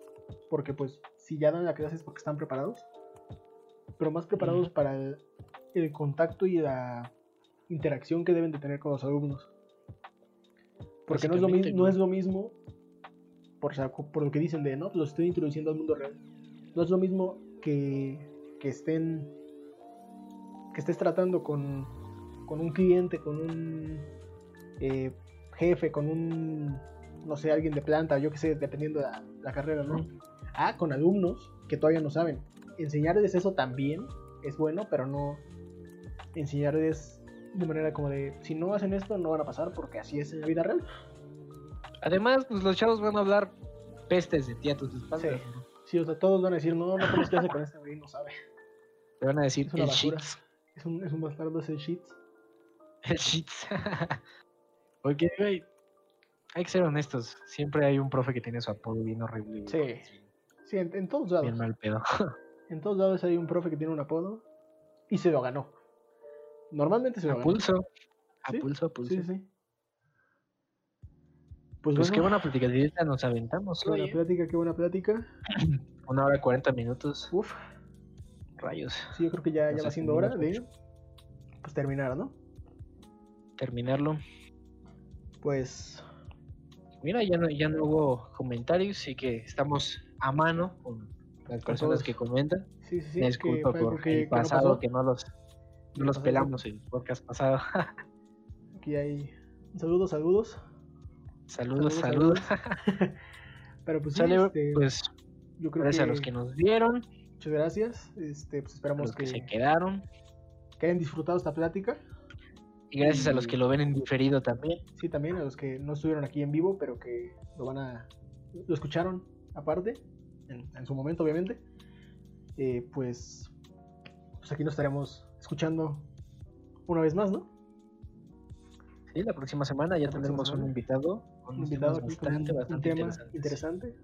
porque pues si ya dan la clase es porque están preparados, pero más preparados para el, el contacto y la interacción que deben de tener con los alumnos. Porque no es lo, no es lo mismo, por, o sea, co- por lo que dicen de, no, los estoy introduciendo al mundo real. No es lo mismo que, que estén, que estés tratando con, con un cliente, con un eh, jefe, con un, no sé, alguien de planta, yo que sé, dependiendo de la, la carrera, ¿no? Ah, con alumnos que todavía no saben. Enseñarles eso también es bueno, pero no enseñarles de manera como de, si no hacen esto, no van a pasar porque así es en la vida real. Además, pues, los chavos van a hablar pestes de ti a tus espaldas. Sí. Sí, o sea, todos van a decir, no, no tienes clase con este güey, no sabe. Te van a decir Es una el basura. Es un, es un bastardo ese shits. El shits. Porque, güey, hay que ser honestos. Siempre hay un profe que tiene su apodo bien horrible. Sí. Sí, en, en todos lados. Bien mal pedo. En todos lados hay un profe que tiene un apodo y se lo ganó. Normalmente se lo A ganó. pulso. A Sí, pulso, a pulso. Sí, sí. Pues, Pues qué buena platicadita nos aventamos qué buena plática, qué buena plática. Una hora y cuarenta minutos. Uf, Rayos. sí, yo creo que ya, Nos ya va siendo hora de pues, terminar, ¿no? Terminarlo. Pues Mira, ya no, ya no hubo comentarios, así que estamos a mano con las personas que comentan. sí, sí, sí. Me disculpo por que- el que no pasado, pasó. que no los, no los pelamos el podcast pasado. Aquí hay saludos, saludos. saludos, Saludos, saludos. Pero pues este, pues yo creo gracias que a los que nos vieron, muchas gracias. Este, pues a esperamos los que que, se quedaron. que hayan disfrutado esta plática. Y gracias a los que lo ven en diferido también. Sí, también a los que no estuvieron aquí en vivo, pero que lo van a. lo escucharon aparte, en, en su momento, obviamente. Eh, pues. Pues aquí nos estaremos escuchando una vez más, ¿no? Sí, la próxima semana ya tendremos un invitado. Un invitado con un, bastante, tema interesante.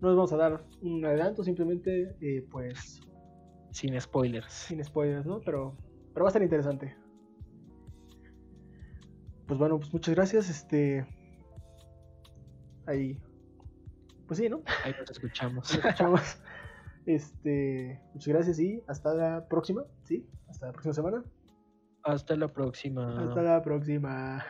No les vamos a dar un adelanto, simplemente, eh, pues, Sin spoilers. sin spoilers, ¿no? Pero, pero va a estar interesante. Pues bueno, pues muchas gracias. Este. Ahí. Pues sí, ¿no? Ahí nos escuchamos. Nos escuchamos. Este. Muchas gracias y hasta la próxima. ¿Sí? Hasta la próxima semana. Hasta la próxima. Hasta la próxima.